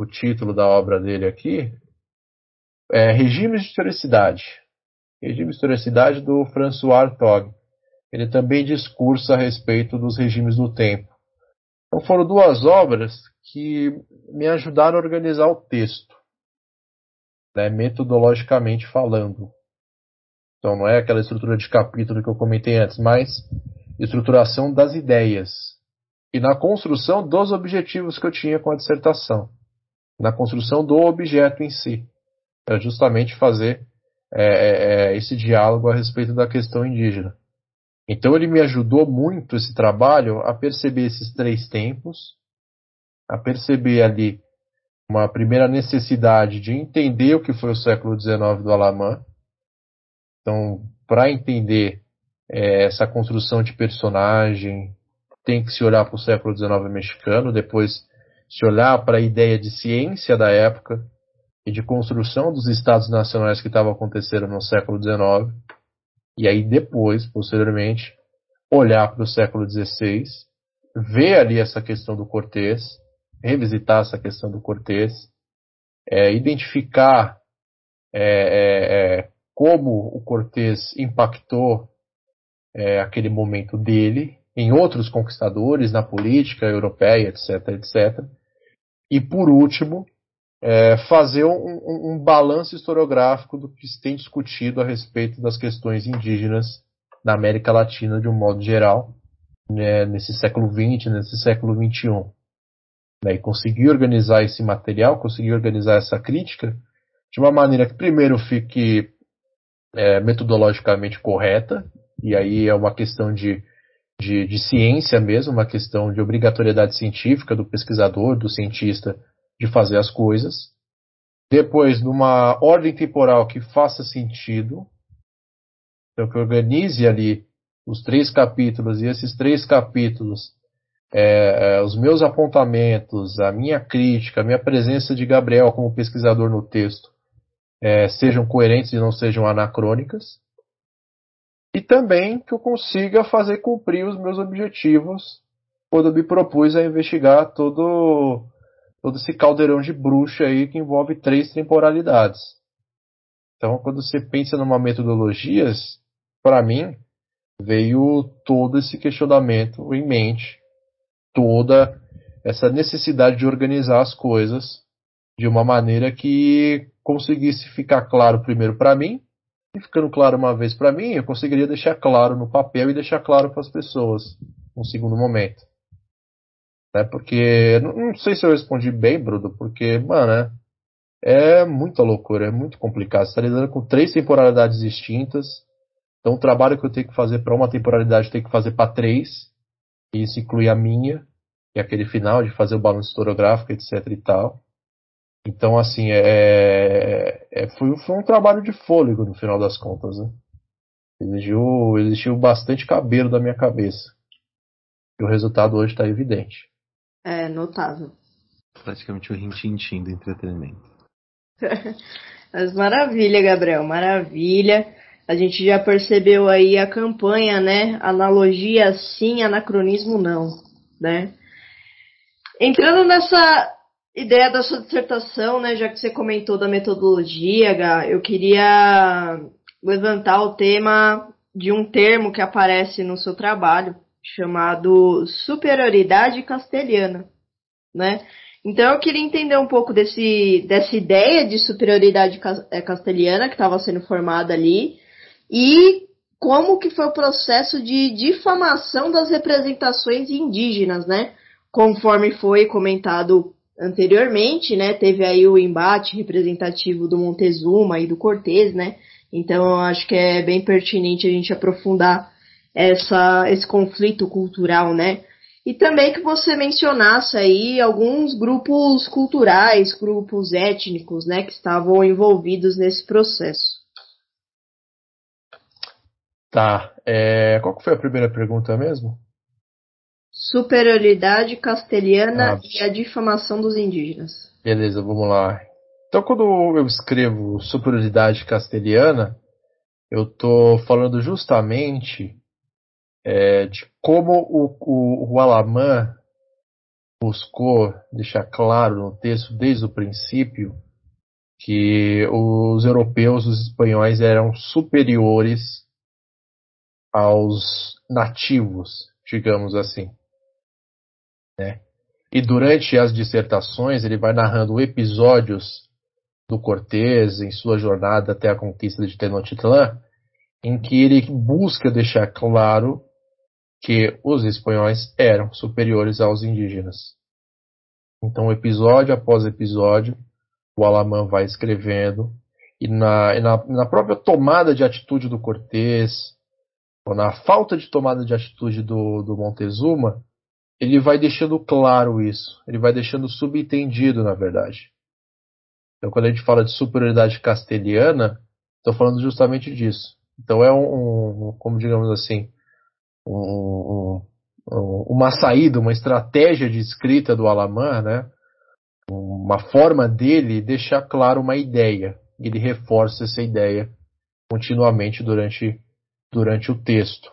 o título da obra dele aqui. É Regimes de Historicidade. Regime de Historicidade do François Hartog ele também discursa a respeito dos regimes do tempo. Então foram duas obras que me ajudaram a organizar o texto, né, metodologicamente falando. Então não é aquela estrutura de capítulo que eu comentei antes, mas estruturação das ideias e na construção dos objetivos que eu tinha com a dissertação, na construção do objeto em si. Era justamente fazer é, é, é esse diálogo a respeito da questão indígena. Então ele me ajudou muito esse trabalho a perceber esses três tempos, a perceber ali uma primeira necessidade de entender o que foi o século XIX do Alamã. Então, para entender é, essa construção de personagem, tem que se olhar para o século XIX mexicano, depois se olhar para a ideia de ciência da época e de construção dos estados nacionais que estavam acontecendo no século XIX, e aí depois, posteriormente, olhar para o século XVI, ver ali essa questão do Cortés, revisitar essa questão do Cortés, é, identificar é, é, é como o Cortés impactou é, aquele momento dele em outros conquistadores, na política europeia, etc, etc. E por último, é, fazer um, um, um, balanço historiográfico do que se tem discutido a respeito das questões indígenas na América Latina de um modo geral, né, nesse século XX, nesse século XXI. Né, e conseguir organizar esse material, conseguir organizar essa crítica de uma maneira que primeiro fique é, metodologicamente correta, e aí é uma questão de, de, de ciência mesmo, uma questão de obrigatoriedade científica do pesquisador, do cientista, de fazer as coisas. Depois, numa ordem temporal que faça sentido, então que organize ali os três capítulos, e esses três capítulos, é, é, os meus apontamentos, a minha crítica, a minha presença de Gabriel como pesquisador no texto, é, sejam coerentes e não sejam anacrônicas. E também que eu consiga fazer cumprir os meus objetivos quando eu me propus a investigar todo todo esse caldeirão de bruxa aí que envolve três temporalidades. Então, quando você pensa numa metodologia, para mim, veio todo esse questionamento em mente, toda essa necessidade de organizar as coisas de uma maneira que conseguisse ficar claro primeiro para mim, e ficando claro uma vez para mim, eu conseguiria deixar claro no papel e deixar claro para as pessoas, num segundo momento. Né? Porque, não, não, sei se eu respondi bem, Bruno, porque, mano, é, é muita loucura, é muito complicado. Você está lidando com três temporalidades distintas. Então, o trabalho que eu tenho que fazer para uma temporalidade, eu tenho que fazer para três. E isso inclui a minha, é aquele final de fazer o balanço historiográfico, etc e tal. Então, assim, é, é, foi, foi um trabalho de fôlego no final das contas, né? Exigiu, exigiu bastante cabelo da minha cabeça. E o resultado hoje está evidente. É notável. Praticamente o rintintim do entretenimento. Mas maravilha, Gabriel, maravilha. A gente já percebeu aí a campanha, né? Analogia sim, anacronismo não, né? Entrando nessa ideia da sua dissertação, né, já que você comentou da metodologia, Gá, eu queria levantar o tema de um termo que aparece no seu trabalho, chamado Superioridade Castelhana, né? Então eu queria entender um pouco desse, dessa ideia de superioridade eh, castelhana que estava sendo formada ali e como que foi o processo de difamação das representações indígenas, né? Conforme foi comentado anteriormente, né? Teve aí o embate representativo do Montezuma e do Cortez, né? Então eu acho que é bem pertinente a gente aprofundar essa, esse conflito cultural, né? E também que você mencionasse aí alguns grupos culturais, grupos étnicos, né, que estavam envolvidos nesse processo. Tá. É, qual foi a primeira pergunta mesmo? Superioridade castelhana ah. e a difamação dos indígenas. Beleza, vamos lá. Então, quando eu escrevo superioridade castelhana, eu estou falando justamente é, de como o, o, o Alamã buscou deixar claro no texto desde o princípio que os europeus, os espanhóis eram superiores aos nativos, digamos assim. Né? E durante as dissertações ele vai narrando episódios do Cortés em sua jornada até a conquista de Tenochtitlan, em que ele busca deixar claro que os espanhóis eram superiores aos indígenas. Então, episódio após episódio, o Alamã vai escrevendo, e na, na, na própria tomada de atitude do Cortés, ou na falta de tomada de atitude do, do Montezuma, ele vai deixando claro isso, ele vai deixando subentendido, na verdade. Então, quando a gente fala de superioridade castelhana, estou falando justamente disso. Então, é um, um como digamos assim, um, um, uma saída, uma estratégia de escrita do Alamã, né? uma forma dele deixar claro uma ideia. Ele reforça essa ideia continuamente durante, durante o texto.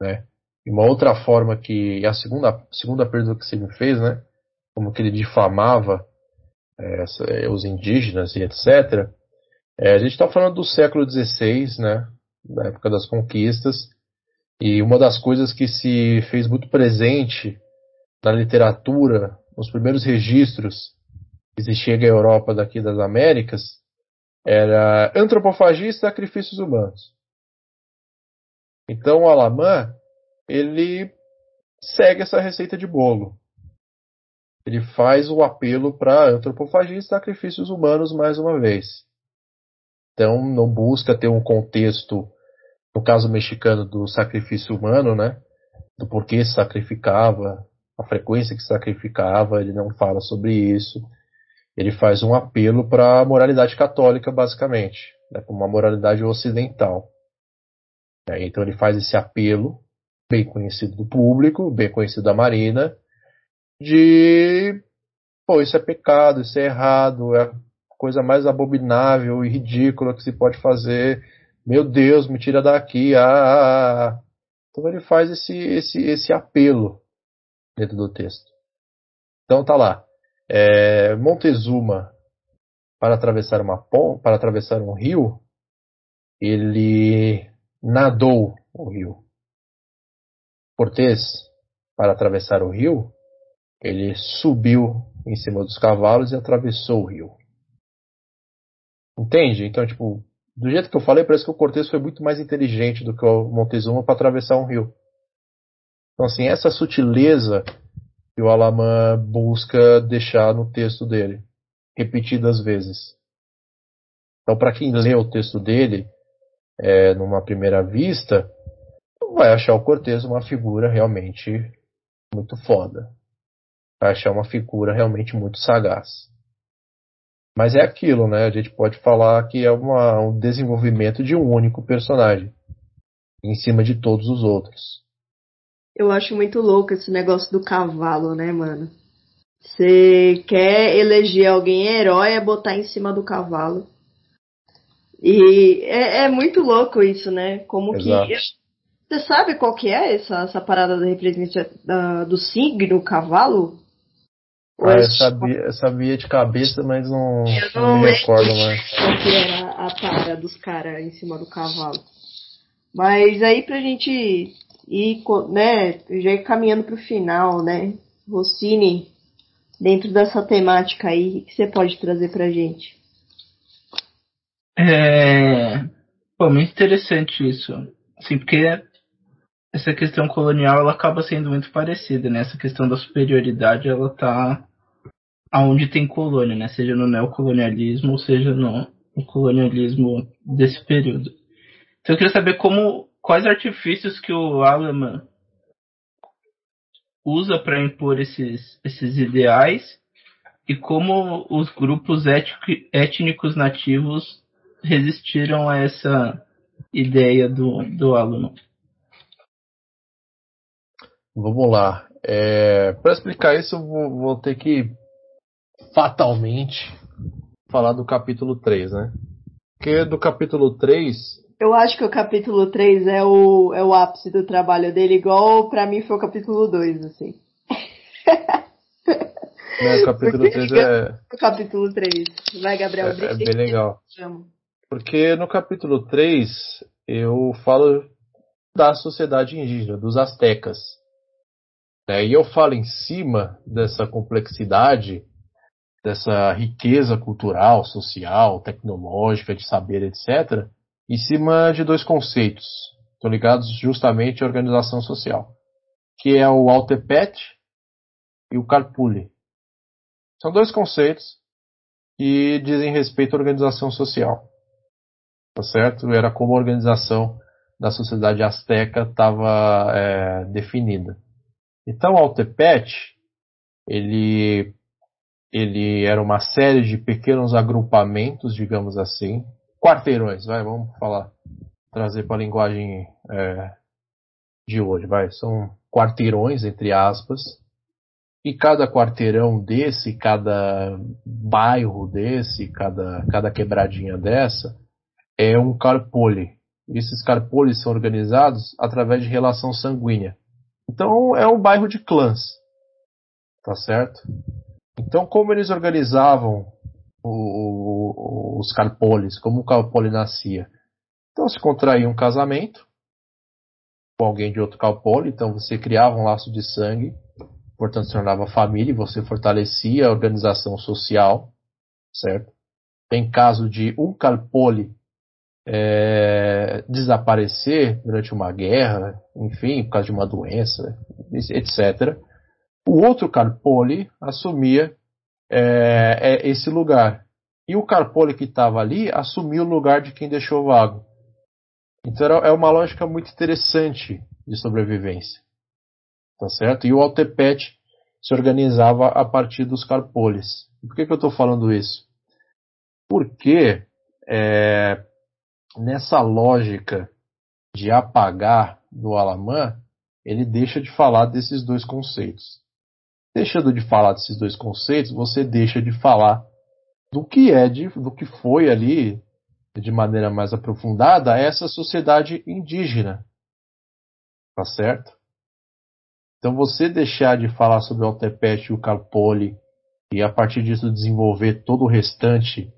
Né? E uma outra forma que. A segunda, segunda pergunta que você me fez, né? Como que ele difamava é, os indígenas e etc. É, a gente está falando do século XVI, né? Da época das conquistas. E uma das coisas que se fez muito presente na literatura, nos primeiros registros que se chega à Europa daqui das Américas, era antropofagia e sacrifícios humanos. Então o Alamã, ele segue essa receita de bolo. Ele faz o apelo para antropofagia e sacrifícios humanos mais uma vez. Então não busca ter um contexto no caso mexicano do sacrifício humano, né? Do porquê se sacrificava, a frequência que sacrificava, ele não fala sobre isso. Ele faz um apelo para a moralidade católica, basicamente, né? uma moralidade ocidental. É, então ele faz esse apelo, bem conhecido do público, bem conhecido da Marina, de pô, isso é pecado, isso é errado, é a coisa mais abominável e ridícula que se pode fazer meu Deus, me tira daqui. Ah, ah, ah. Então ele faz esse, esse, esse apelo dentro do texto. Então tá lá. É, Montezuma, para atravessar uma para atravessar um rio, ele nadou o rio. Cortés, para atravessar o rio, ele subiu em cima dos cavalos e atravessou o rio. Entende? Então, tipo, do jeito que eu falei, parece que o Cortez foi muito mais inteligente do que o Montezuma para atravessar um rio. Então, assim, essa sutileza que o Alamã busca deixar no texto dele, repetidas vezes. Então, para quem lê o texto dele, é, numa primeira vista, vai achar o Cortez uma figura realmente muito foda. Vai achar uma figura realmente muito sagaz. Mas é aquilo, né? A gente pode falar que é uma, um desenvolvimento de um único personagem em cima de todos os outros. Eu acho muito louco esse negócio do cavalo, né, mano? Você quer eleger alguém herói é botar em cima do cavalo. E é, é muito louco isso, né? Como Exato. que. Você sabe qual que é essa, essa parada da representação do signo cavalo? Ah, eu sabia, eu sabia de cabeça, mas não, não, não me recordo mais. Qual que era a tara dos caras em cima do cavalo. Mas aí pra gente ir, né, já ir caminhando pro final, né? Rossini, dentro dessa temática aí, o que você pode trazer pra gente? É. Pô, muito interessante isso. Assim, porque essa questão colonial ela acaba sendo muito parecida, né? Essa questão da superioridade ela tá aonde tem colônia, né? Seja no neocolonialismo ou seja no, no colonialismo desse período. Então eu queria saber como quais artifícios que o Aleman usa para impor esses, esses ideais e como os grupos étnicos nativos resistiram a essa ideia do, do Aleman. Vamos lá. É, Para explicar isso, eu vou, vou, ter que fatalmente falar do capítulo 3, né? Porque do capítulo 3. Eu acho que o capítulo 3 é o, é o ápice do trabalho dele, igual para mim foi o capítulo 2, assim. Não, o capítulo 3 é. O capítulo 3. Vai, Gabriel. É, é bem legal. Porque no capítulo 3 eu falo da sociedade indígena, dos astecas. Né? E eu falo em cima dessa complexidade, dessa riqueza cultural, social, tecnológica, de saber, etc., em cima de dois conceitos. Estão ligados justamente à organização social. que é o Altepet e o Carpuli. São dois conceitos que dizem respeito à organização social. Tá certo? Era como a organização da sociedade azteca estava é, definida. Então, Altepet, ele, ele era uma série de pequenos agrupamentos, digamos assim, quarteirões, vai, vamos falar, trazer para a linguagem é, de hoje, vai, são quarteirões, entre aspas, e cada quarteirão desse, cada bairro desse, cada, cada quebradinha dessa, é um carpole. Esses carpoles são organizados através de relação sanguínea. Então é um bairro de clãs. Tá certo? Então, como eles organizavam o, o, os carpoles, como o carpole nascia? Então, se contraía um casamento com alguém de outro carpole, então você criava um laço de sangue portanto se tornava família e você fortalecia a organização social, certo? Em caso de um carpole é, desaparecer durante uma guerra, enfim, por causa de uma doença, etc., o outro carpole assumia é, é, esse lugar. E o carpole que estava ali assumia o lugar de quem deixou vago. Então é uma lógica muito interessante de sobrevivência tá certo? E o Altepet se organizava a partir dos carpoles. Por que, que eu estou falando isso? Porque é, nessa lógica de apagar do Alamã, ele deixa de falar desses dois conceitos. Deixando de falar desses dois conceitos, você deixa de falar do que é, de, do que foi ali, de maneira mais aprofundada, essa sociedade indígena. Tá certo? Então você deixar de falar sobre o Altepet e o Carpoli e a partir disso desenvolver todo o restante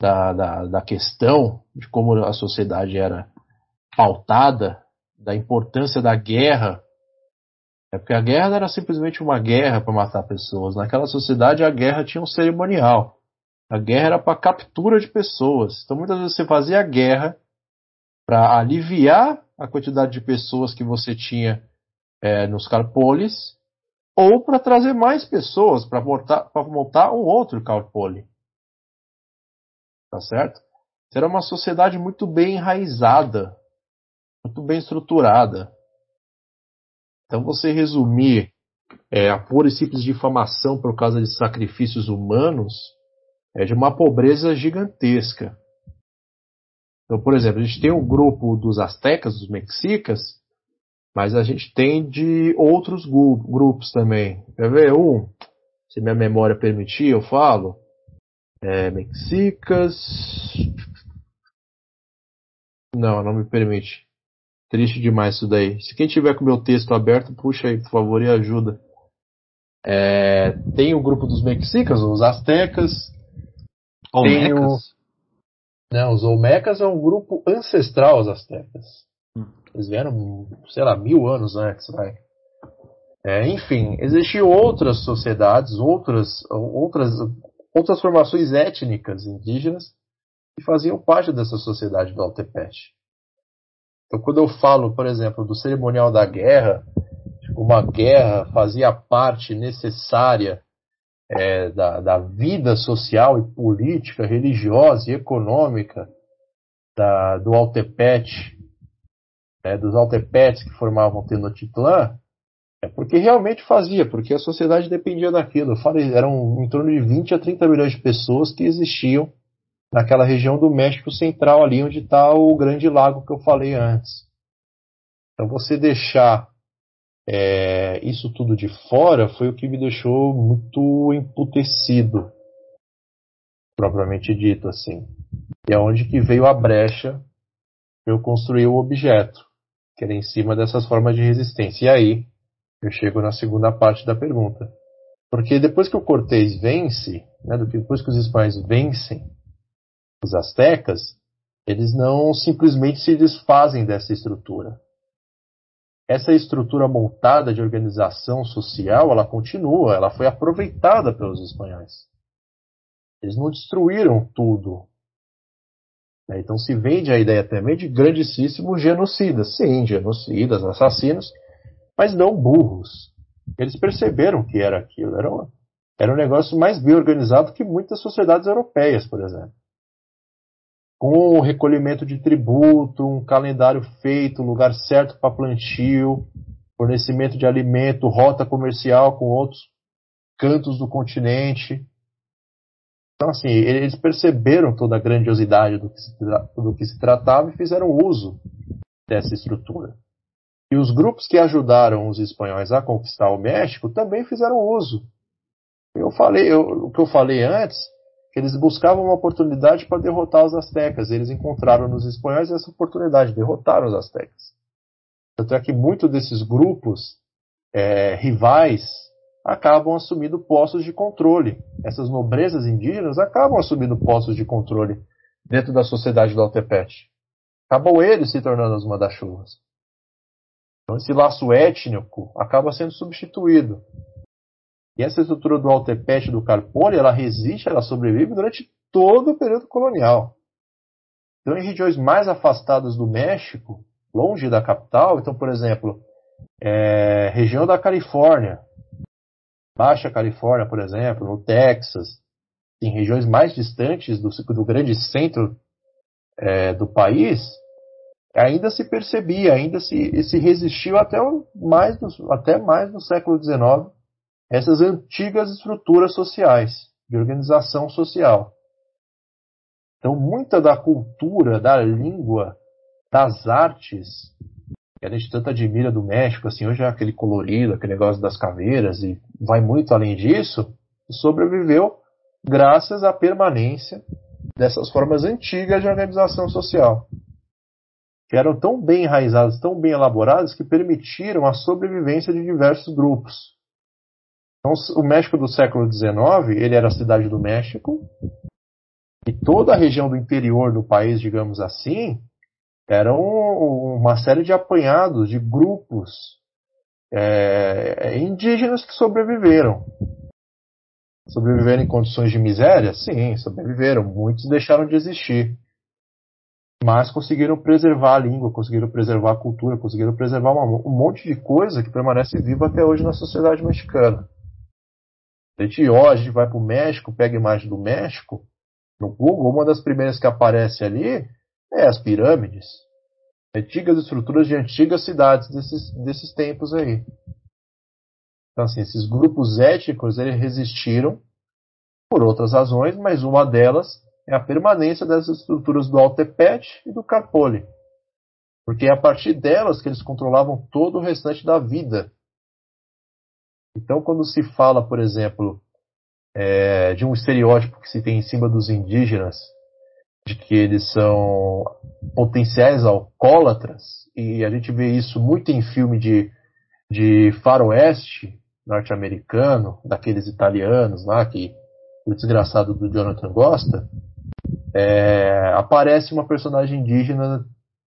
da, da, da questão de como a sociedade era pautada, da importância da guerra, é porque a guerra era simplesmente uma guerra para matar pessoas. Naquela sociedade a guerra tinha um cerimonial. A guerra era para captura de pessoas. Então muitas vezes você fazia a guerra para aliviar a quantidade de pessoas que você tinha é, nos carpoles, ou para trazer mais pessoas para montar, montar um outro carpole. Tá certo? Será uma sociedade muito bem enraizada, muito bem estruturada. Então você resumir é, a pura e simples difamação por causa de sacrifícios humanos é de uma pobreza gigantesca. Então, por exemplo, a gente tem um grupo dos astecas, dos mexicas, mas a gente tem de outros grupos também. Quer ver um? Se minha memória permitir, eu falo. É, Mexicas. Não, não me permite. Triste demais isso daí. Se quem tiver com o meu texto aberto, puxa aí, por favor, e ajuda. É, tem o grupo dos mexicas, os astecas. Olmecas? O... Não, os Olmecas é um grupo ancestral aos astecas. Eles vieram, sei lá, mil anos antes, vai. É, enfim, existiam outras sociedades, outras, outras, outras formações étnicas indígenas que faziam parte dessa sociedade do Altepet. Então, quando eu falo, por exemplo, do cerimonial da guerra, uma guerra fazia parte necessária é, da, da, vida social e política, religiosa e econômica da, do Altepet né, dos Altepets que formavam Tenochtitlan, porque realmente fazia, porque a sociedade dependia daquilo. Eram em torno de 20 a 30 milhões de pessoas que existiam naquela região do México Central, ali onde está o grande lago que eu falei antes. Então você deixar é, isso tudo de fora foi o que me deixou muito emputecido, propriamente dito assim. E é onde que veio a brecha eu construir o objeto que era em cima dessas formas de resistência. E aí eu chego na segunda parte da pergunta. Porque depois que o Cortés vence, né, depois que os espanhóis vencem os astecas, eles não simplesmente se desfazem dessa estrutura. Essa estrutura montada de organização social, ela continua, ela foi aproveitada pelos espanhóis. Eles não destruíram tudo, né? Então se vende a ideia também de grandíssimos genocidas. Sim, genocidas, assassinos, mas não burros. Eles perceberam que era aquilo. Era um, era um negócio mais bem organizado que muitas sociedades europeias, por exemplo. Com o recolhimento de tributo, um calendário feito, lugar certo para plantio, fornecimento de alimento, rota comercial com outros cantos do continente. Então, assim, eles perceberam toda a grandiosidade do que se, do que se tratava e fizeram uso dessa estrutura. E os grupos que ajudaram os espanhóis a conquistar o México também fizeram uso. Eu falei, eu, o que eu falei antes, que eles buscavam uma oportunidade para derrotar os astecas. Eles encontraram nos espanhóis essa oportunidade, derrotaram os astecas. Tanto é que muitos desses grupos é, rivais acabam assumindo postos de controle. Essas nobrezas indígenas acabam assumindo postos de controle dentro da sociedade do Altepete. Acabam eles se tornando os manda-chuvas. Então esse laço étnico acaba sendo substituído. E essa estrutura do Altepete do Carpone, ela resiste, ela sobrevive durante todo o período colonial. Então em regiões mais afastadas do México, longe da capital, então por exemplo, é, região da Califórnia, Baixa Califórnia, por exemplo, no Texas, em regiões mais distantes do, do grande centro é, do país, ainda se percebia, ainda se, se resistiu até mais, no, até mais no século XIX essas antigas estruturas sociais, de organização social. Então, muita da cultura, da língua, das artes que a gente tanto admira do México, assim, hoje é aquele colorido, aquele negócio das caveiras, e vai muito além disso, sobreviveu graças à permanência dessas formas antigas de organização social, que eram tão bem enraizadas, tão bem elaboradas, que permitiram a sobrevivência de diversos grupos. Então, o México do século XIX, ele era a cidade do México, e toda a região do interior do país, digamos assim, eram uma série de apanhados de grupos é, indígenas que sobreviveram. Sobreviveram em condições de miséria? Sim, sobreviveram. Muitos deixaram de existir. Mas conseguiram preservar a língua, conseguiram preservar a cultura, conseguiram preservar uma, um monte de coisa que permanece viva até hoje na sociedade mexicana. A gente hoje vai para o México, pega a imagem do México, no Google, uma das primeiras que aparece ali é, as pirâmides. Antigas estruturas de antigas cidades desses, desses tempos aí. Então, assim, esses grupos étnicos eles resistiram por outras razões, mas uma delas é a permanência dessas estruturas do Altepete e do Carpoli. Porque é a partir delas que eles controlavam todo o restante da vida. Então, quando se fala, por exemplo, é, de um estereótipo que se tem em cima dos indígenas, de que eles são potenciais alcoólatras, e a gente vê isso muito em filme de, de faroeste norte-americano, daqueles italianos lá, que o desgraçado do Jonathan gosta, é, aparece uma personagem indígena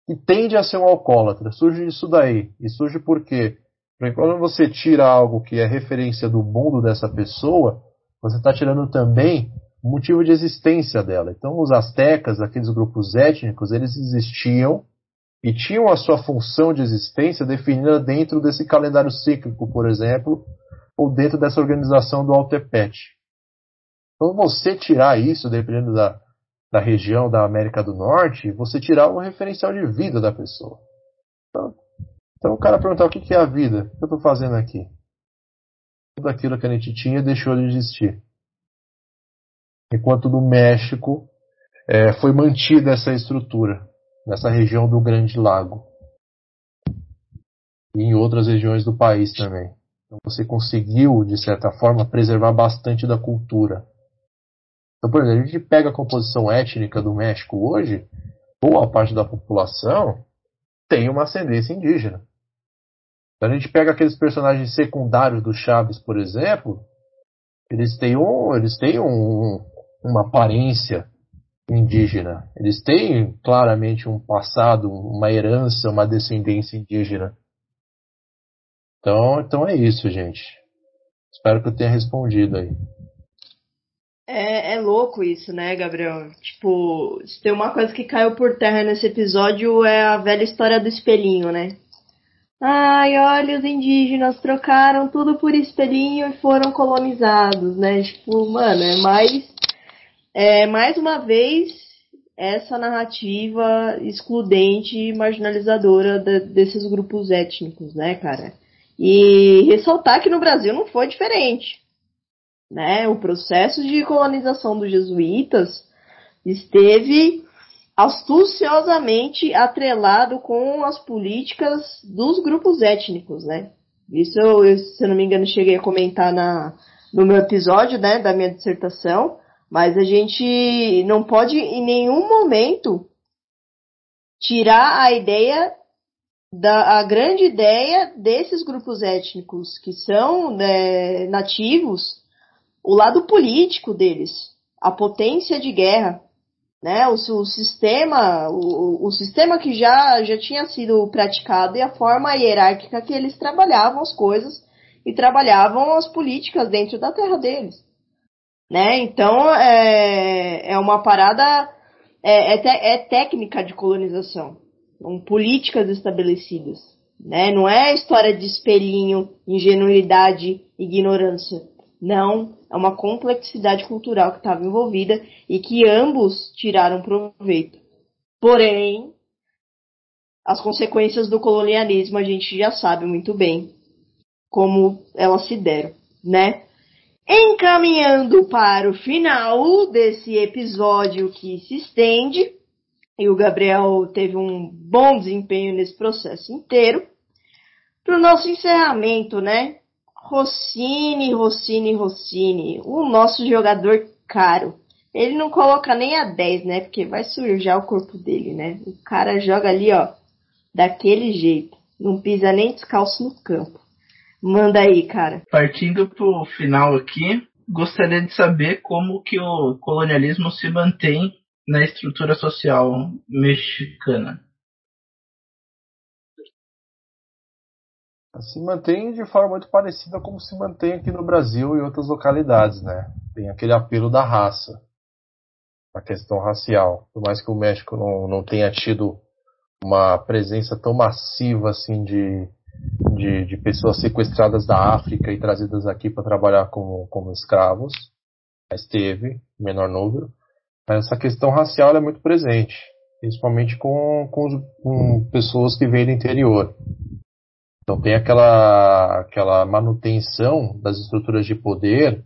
que tende a ser um alcoólatra. Surge isso daí. E surge por quê? Porque quando você tira algo que é referência do mundo dessa pessoa, você está tirando também motivo de existência dela. Então, os astecas, aqueles grupos étnicos, eles existiam e tinham a sua função de existência definida dentro desse calendário cíclico, por exemplo, ou dentro dessa organização do Altepete. Então, você tirar isso, dependendo da, da região da América do Norte, você tirar o referencial de vida da pessoa. Então, então o cara perguntar o que é a vida, o que eu estou fazendo aqui? Tudo aquilo que a gente tinha deixou de existir enquanto no México é, foi mantida essa estrutura, nessa região do Grande Lago. E em outras regiões do país também. Então você conseguiu, de certa forma, preservar bastante da cultura. Então, por exemplo, a gente pega a composição étnica do México hoje, boa parte da população tem uma ascendência indígena. Então, a gente pega aqueles personagens secundários do Chaves, por exemplo, eles têm um, eles têm um, uma aparência indígena. Eles têm claramente um passado, uma herança, uma descendência indígena. Então, então é isso, gente. Espero que eu tenha respondido aí. É, é louco isso, né, Gabriel? Tipo, se tem uma coisa que caiu por terra nesse episódio é a velha história do espelhinho, né? Ai, olha, os indígenas trocaram tudo por espelhinho e foram colonizados, né? Tipo, mano, é mais. É mais uma vez essa narrativa excludente e marginalizadora de, desses grupos étnicos, né, cara? E ressaltar que no Brasil não foi diferente. Né? O processo de colonização dos jesuítas esteve astuciosamente atrelado com as políticas dos grupos étnicos, né? Isso eu, se eu não me engano, cheguei a comentar na, no meu episódio, né, da minha dissertação, mas a gente não pode em nenhum momento tirar a ideia da a grande ideia desses grupos étnicos que são né, nativos, o lado político deles, a potência de guerra, né? O, o sistema, o, o, sistema que já já tinha sido praticado e a forma hierárquica que eles trabalhavam as coisas e trabalhavam as políticas dentro da terra deles, né? Então é, é uma parada é, é, te, é técnica de colonização são políticas estabelecidas. Né? Não é história de espelhinho, ingenuidade, ignorância. Não, é uma complexidade cultural que estava envolvida e que ambos tiraram proveito. Porém, as consequências do colonialismo a gente já sabe muito bem como elas se deram, né? Encaminhando para o final desse episódio que se estende, e o Gabriel teve um bom desempenho nesse processo inteiro. Para o nosso encerramento, né? Rossini, Rossini, Rossini, o nosso jogador caro. Ele não coloca nem a 10, né? Porque vai sujar o corpo dele, né? O cara joga ali, ó, daquele jeito. Não pisa nem descalço no campo. Manda aí, cara. Partindo pro final aqui, gostaria de saber como que o colonialismo se mantém na estrutura social mexicana? Se mantém de forma muito parecida como se mantém aqui no Brasil e outras localidades, né? Tem aquele apelo da raça, a questão racial. Por mais que o México não, não tenha tido uma presença tão massiva assim de, de, de pessoas sequestradas da África e trazidas aqui para trabalhar como, como escravos, mas teve, menor número essa questão racial é muito presente, principalmente com, com, com, pessoas que vêm do interior. Então tem aquela, aquela manutenção das estruturas de poder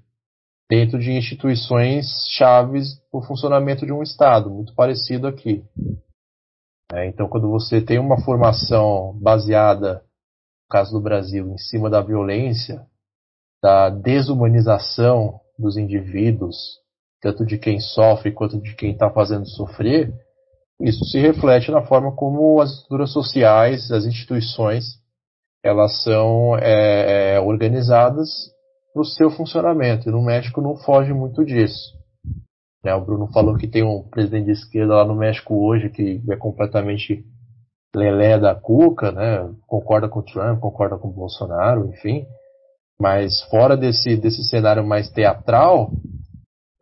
dentro de instituições chaves para o funcionamento de um Estado, muito parecido aqui. É, então quando você tem uma formação baseada, no caso do Brasil, em cima da violência, da desumanização dos indivíduos, tanto de quem sofre quanto de quem está fazendo sofrer, isso se reflete na forma como as estruturas sociais, as instituições, elas são é, é organizadas para o seu funcionamento. E no México não foge muito disso. Né, o Bruno falou que tem um presidente de esquerda lá no México hoje que é completamente lelé da cuca, né? concorda com o Trump, concorda com o Bolsonaro, enfim. Mas fora desse, desse cenário mais teatral,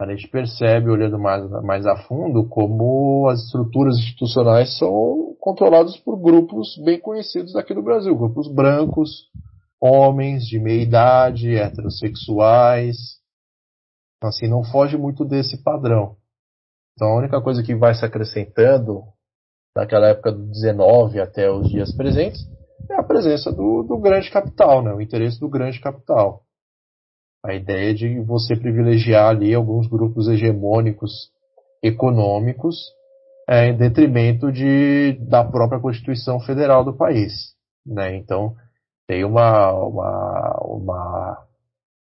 a gente percebe, olhando mais, mais a fundo, como as estruturas institucionais são controladas por grupos bem conhecidos aqui no Brasil, grupos brancos, homens de meia idade, heterossexuais. Então, assim, não foge muito desse padrão. Então, a única coisa que vai se acrescentando daquela época do 19 até os dias presentes é a presença do, do grande capital, né? o interesse do grande capital. A ideia de você privilegiar ali alguns grupos hegemônicos econômicos é, em detrimento de, da própria Constituição Federal do país. Né? Então, tem uma, uma, uma,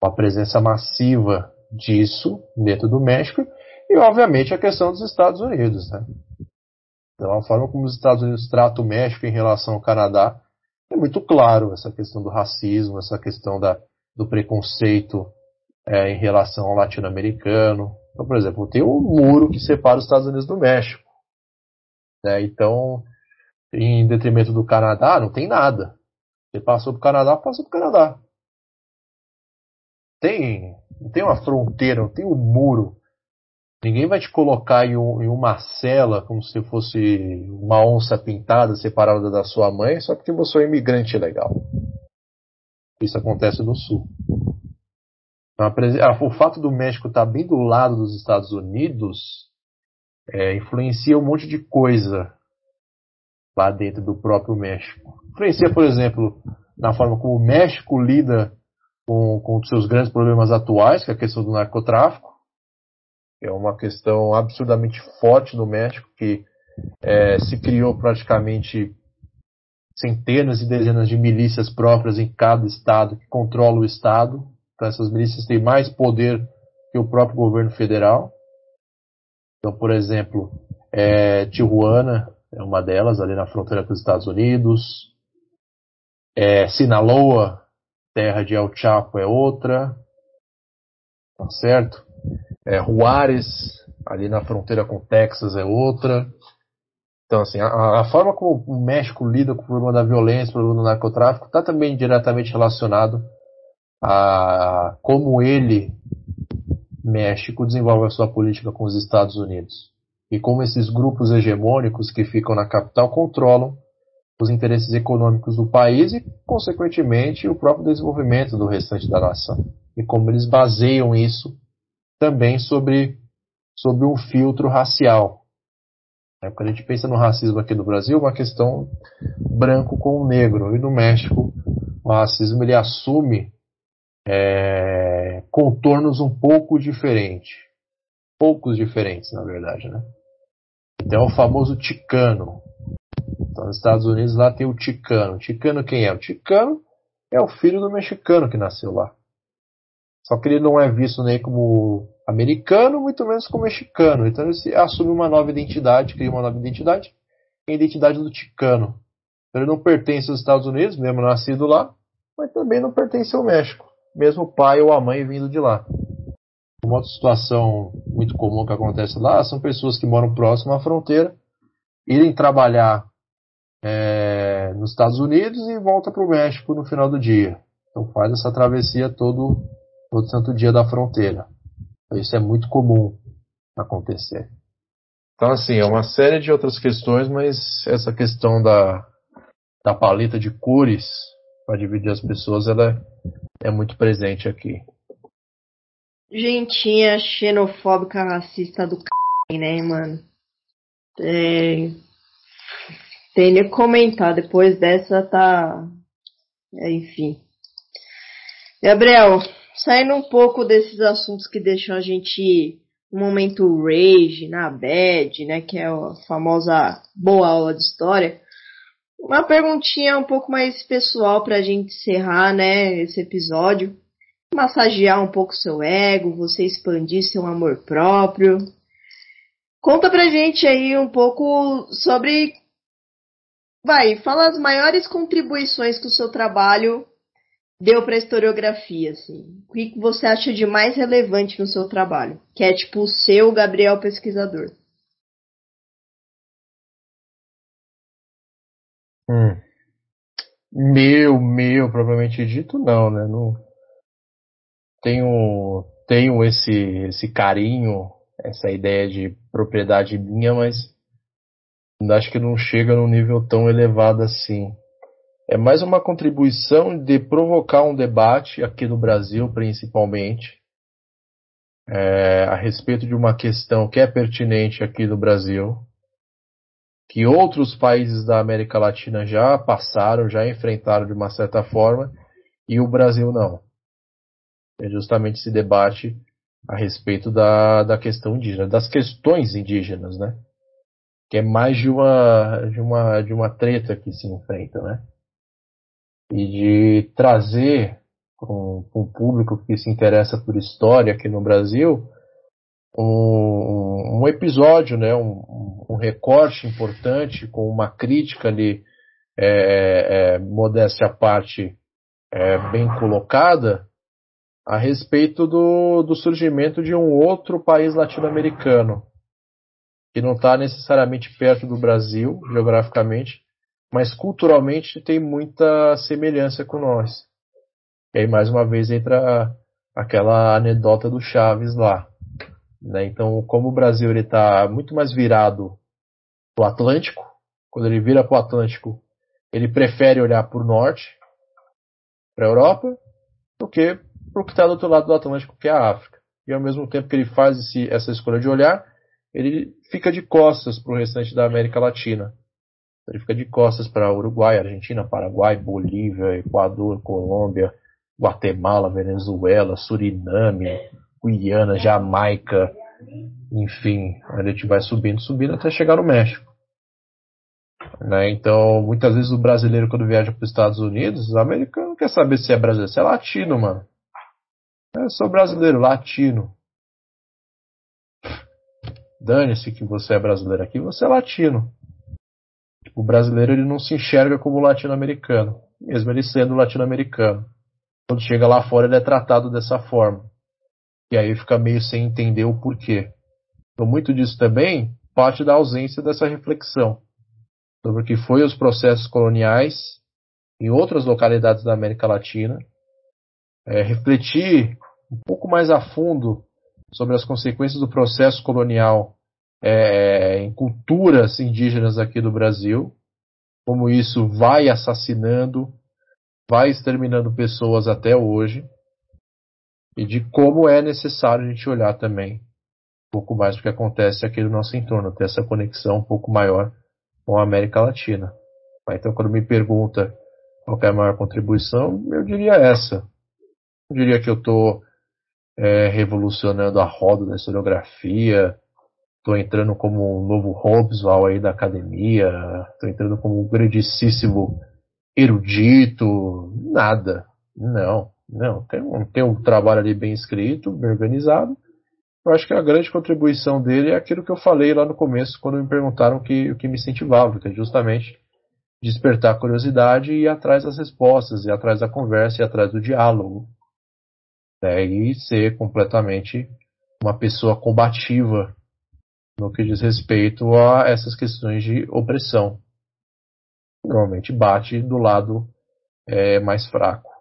uma presença massiva disso dentro do México e, obviamente, a questão dos Estados Unidos. Né? Então, a forma como os Estados Unidos tratam o México em relação ao Canadá é muito claro essa questão do racismo, essa questão da, do preconceito é, em relação ao latino-americano. Então, por exemplo, tem um muro que separa os Estados Unidos do México. Né? Então, em detrimento do Canadá, não tem nada. Você passou para o Canadá, passou para o Canadá. Tem, não tem uma fronteira, não tem um muro Ninguém vai te colocar em, um, em, uma cela como se fosse uma onça pintada separada da sua mãe só porque você é um imigrante legal. Isso acontece no Sul. Então, o fato do México estar bem do lado dos Estados Unidos é, influencia um monte de coisa lá dentro do próprio México. Influencia, por exemplo, na forma como o México lida com, com os seus grandes problemas atuais, que é a questão do narcotráfico é uma questão absurdamente forte no México, que é, se criou praticamente centenas e dezenas de milícias próprias em cada estado que controla o estado. Então essas milícias têm mais poder que o próprio governo federal. Então, por exemplo, é, Tijuana é uma delas, ali na fronteira com os Estados Unidos. É, Sinaloa, terra de El Chapo, é outra. Tá certo? É, Juárez, ali na fronteira com Texas, é outra. Então, assim, a, a, forma como o México lida com o problema da violência, o problema do narcotráfico, está também diretamente relacionado a como ele, México, desenvolve a sua política com os Estados Unidos. E como esses grupos hegemônicos que ficam na capital controlam os interesses econômicos do país e, consequentemente, o próprio desenvolvimento do restante da nação. E como eles baseiam isso também sobre, sobre um filtro racial. É, quando a gente pensa no racismo aqui no Brasil, uma questão branco com negro. E no México, o racismo ele assume é, contornos um pouco diferentes. Poucos diferentes, na verdade, né? Então, o famoso ticano. Então, nos Estados Unidos, lá tem o ticano. O ticano quem é? O ticano é o filho do mexicano que nasceu lá. Só que ele não é visto nem como americano, muito menos como mexicano. Então ele assume uma nova identidade, cria uma nova identidade, é a identidade do ticano. Então ele não pertence aos Estados Unidos, mesmo nascido lá, mas também não pertence ao México, mesmo o pai ou a mãe vindo de lá. Uma outra situação muito comum que acontece lá são pessoas que moram próximo à fronteira, irem trabalhar é, nos Estados Unidos e volta para o México no final do dia. Então faz essa travessia todo todo santo dia da fronteira. Isso é muito comum acontecer. Então, assim, é uma série de outras questões, mas essa questão da, da paleta de cores para dividir as pessoas, ela é, é muito presente aqui. Gentinha xenofóbica racista do c, né, mano? É... Tem nem comentar, depois dessa tá. É, enfim. Gabriel, saindo um pouco desses assuntos que deixam a gente um momento rage, na bad, né, que é a famosa boa aula de história. Uma perguntinha um pouco mais pessoal para a gente encerrar, né, esse episódio. Massagear um pouco seu ego, você expandir seu amor próprio. Conta pra gente aí um pouco sobre. Vai, fala as maiores contribuições que o seu trabalho deu para historiografia, assim? O que você acha de mais relevante no seu trabalho? Que é tipo o seu Gabriel pesquisador. Hum. Meu, meu, propriamente dito, não, né? Não tenho, tenho esse, esse carinho, essa ideia de propriedade minha, mas acho que não chega num nível tão elevado assim é mais uma contribuição de provocar um debate aqui no Brasil, principalmente, é, a respeito de uma questão que é pertinente aqui no Brasil, que outros países da América Latina já passaram, já enfrentaram de uma certa forma, e o Brasil não. É justamente esse debate a respeito da, da questão indígena, das questões indígenas, né? Que é mais de uma, de uma, de uma treta que se enfrenta, né? e de trazer para um, público que se interessa por história aqui no Brasil um, um episódio, né, um, um, recorte importante com uma crítica ali, é, é, modéstia à parte, é, bem colocada a respeito do, do surgimento de um outro país latino-americano que não está necessariamente perto do Brasil geograficamente, mas culturalmente tem muita semelhança com nós. E aí, mais uma vez, entra aquela anedota do Chaves lá. Né? Então, como o Brasil está muito mais virado para o Atlântico, quando ele vira para o Atlântico, ele prefere olhar para o norte, para a Europa, do que para o que está do outro lado do Atlântico, que é a África. E ao mesmo tempo que ele faz esse, essa escolha de olhar, ele fica de costas para o restante da América Latina. Ele fica de costas para Uruguai, Argentina, Paraguai, Bolívia, Equador, Colômbia, Guatemala, Venezuela, Suriname, Guiana, Jamaica, enfim, a gente vai subindo, subindo até chegar no México. Né? Então, muitas vezes o brasileiro, quando viaja para os Estados Unidos, o americano não quer saber se é brasileiro, se é latino, mano. Eu sou brasileiro, latino. Dane-se que você é brasileiro aqui, você é latino. O brasileiro ele não se enxerga como latino-americano, mesmo ele sendo latino-americano. Quando chega lá fora, ele é tratado dessa forma. E aí fica meio sem entender o porquê. Então, muito disso também parte da ausência dessa reflexão sobre o que foi os processos coloniais em outras localidades da América Latina, é, refletir um pouco mais a fundo sobre as consequências do processo colonial é, em culturas indígenas aqui do Brasil, como isso vai assassinando, vai exterminando pessoas até hoje, e de como é necessário a gente olhar também um pouco mais o que acontece aqui no nosso entorno, ter essa conexão um pouco maior com a América Latina. Então, quando me pergunta qual é a maior contribuição, eu diria essa. Eu diria que eu estou é, revolucionando a roda da historiografia, estou entrando como um novo Hobsbawm aí da academia, estou entrando como um grandíssimo erudito, nada. Não, não. Tem um, tem um trabalho ali bem escrito, bem organizado, eu acho que a grande contribuição dele é aquilo que eu falei lá no começo, quando me perguntaram o que, o que me incentivava, que é justamente despertar a curiosidade e ir atrás das respostas, ir atrás da conversa, ir atrás do diálogo. Né, e ser completamente uma pessoa combativa no que diz respeito a essas questões de opressão. Normalmente bate do lado é, mais fraco.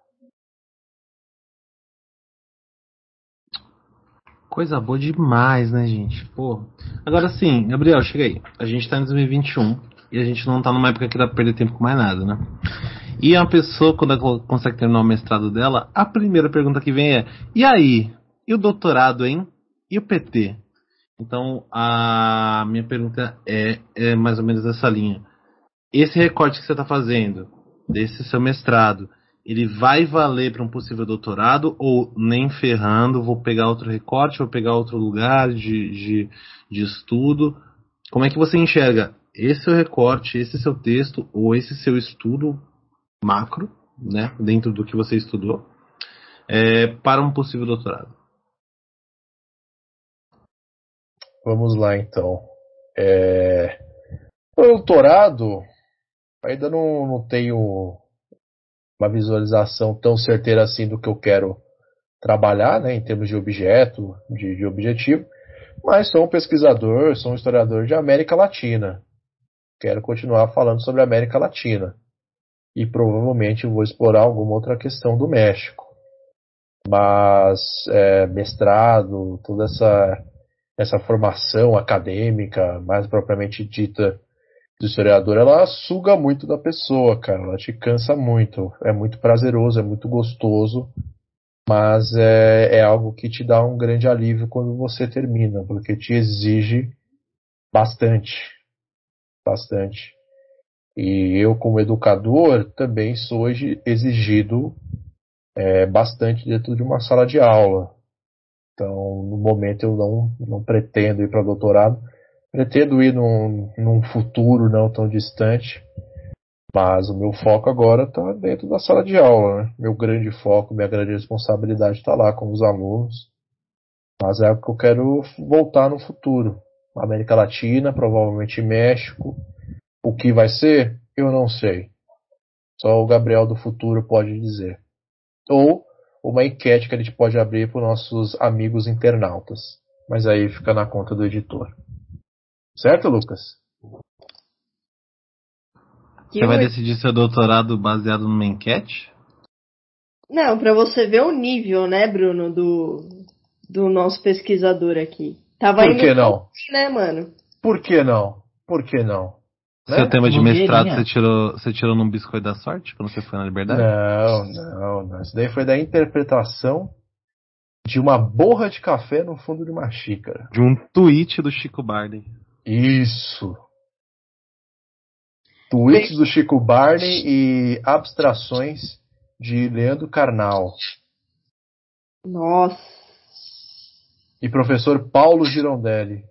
Coisa boa demais, né, gente? Pô. Agora sim, Gabriel, chega aí. A gente tá em 2021 e a gente não tá numa época que dá pra perder tempo com mais nada, né? E a pessoa, quando ela consegue terminar o mestrado dela, a primeira pergunta que vem é: e aí? E o doutorado, hein? E o PT? Então, a minha pergunta é, é mais ou menos essa linha. Esse recorte que você está fazendo, desse seu mestrado, ele vai valer para um possível doutorado ou nem ferrando, vou pegar outro recorte, vou pegar outro lugar de, de, de estudo? Como é que você enxerga esse seu recorte, esse seu texto ou esse seu estudo macro, né, dentro do que você estudou, é, para um possível doutorado? Vamos lá então. É... O doutorado ainda não, não tenho uma visualização tão certeira assim do que eu quero trabalhar, né, em termos de objeto, de, de objetivo, mas sou um pesquisador, sou um historiador de América Latina. Quero continuar falando sobre América Latina. E provavelmente vou explorar alguma outra questão do México. Mas é, mestrado, toda essa, essa formação acadêmica, mais propriamente dita, do historiador, ela suga muito da pessoa, cara. Ela te cansa muito. É muito prazeroso, é muito gostoso, mas é, é algo que te dá um grande alívio quando você termina, porque te exige bastante. Bastante. E eu, como educador, também sou exigido é, bastante dentro de uma sala de aula. Então, no momento, eu não, não pretendo ir para doutorado Pretendo ir num, num futuro não tão distante, mas o meu foco agora está dentro da sala de aula. Né? Meu grande foco, minha grande responsabilidade está lá com os alunos. Mas é algo que eu quero voltar no futuro. América Latina, provavelmente México. O que vai ser, eu não sei. Só o Gabriel do futuro pode dizer. Ou uma enquete que a gente pode abrir para os nossos amigos internautas. Mas aí fica na conta do editor. Certo, Lucas? Você vai decidir seu doutorado baseado numa enquete? Não, para você ver o nível, né, Bruno, do, do nosso pesquisador aqui. Tava Por indo que não? né, mano? Por que não? Por que não? Né? Seu tema de mestrado você tirou, você tirou num biscoito da sorte quando você foi na liberdade? Não, não, não. Isso daí foi da interpretação de uma borra de café no fundo de uma xícara. De um tweet do Chico Barney. Isso. Tweets do Chico Barney e abstrações de Leandro Carnal. Nossa. E professor Paulo Girondelli.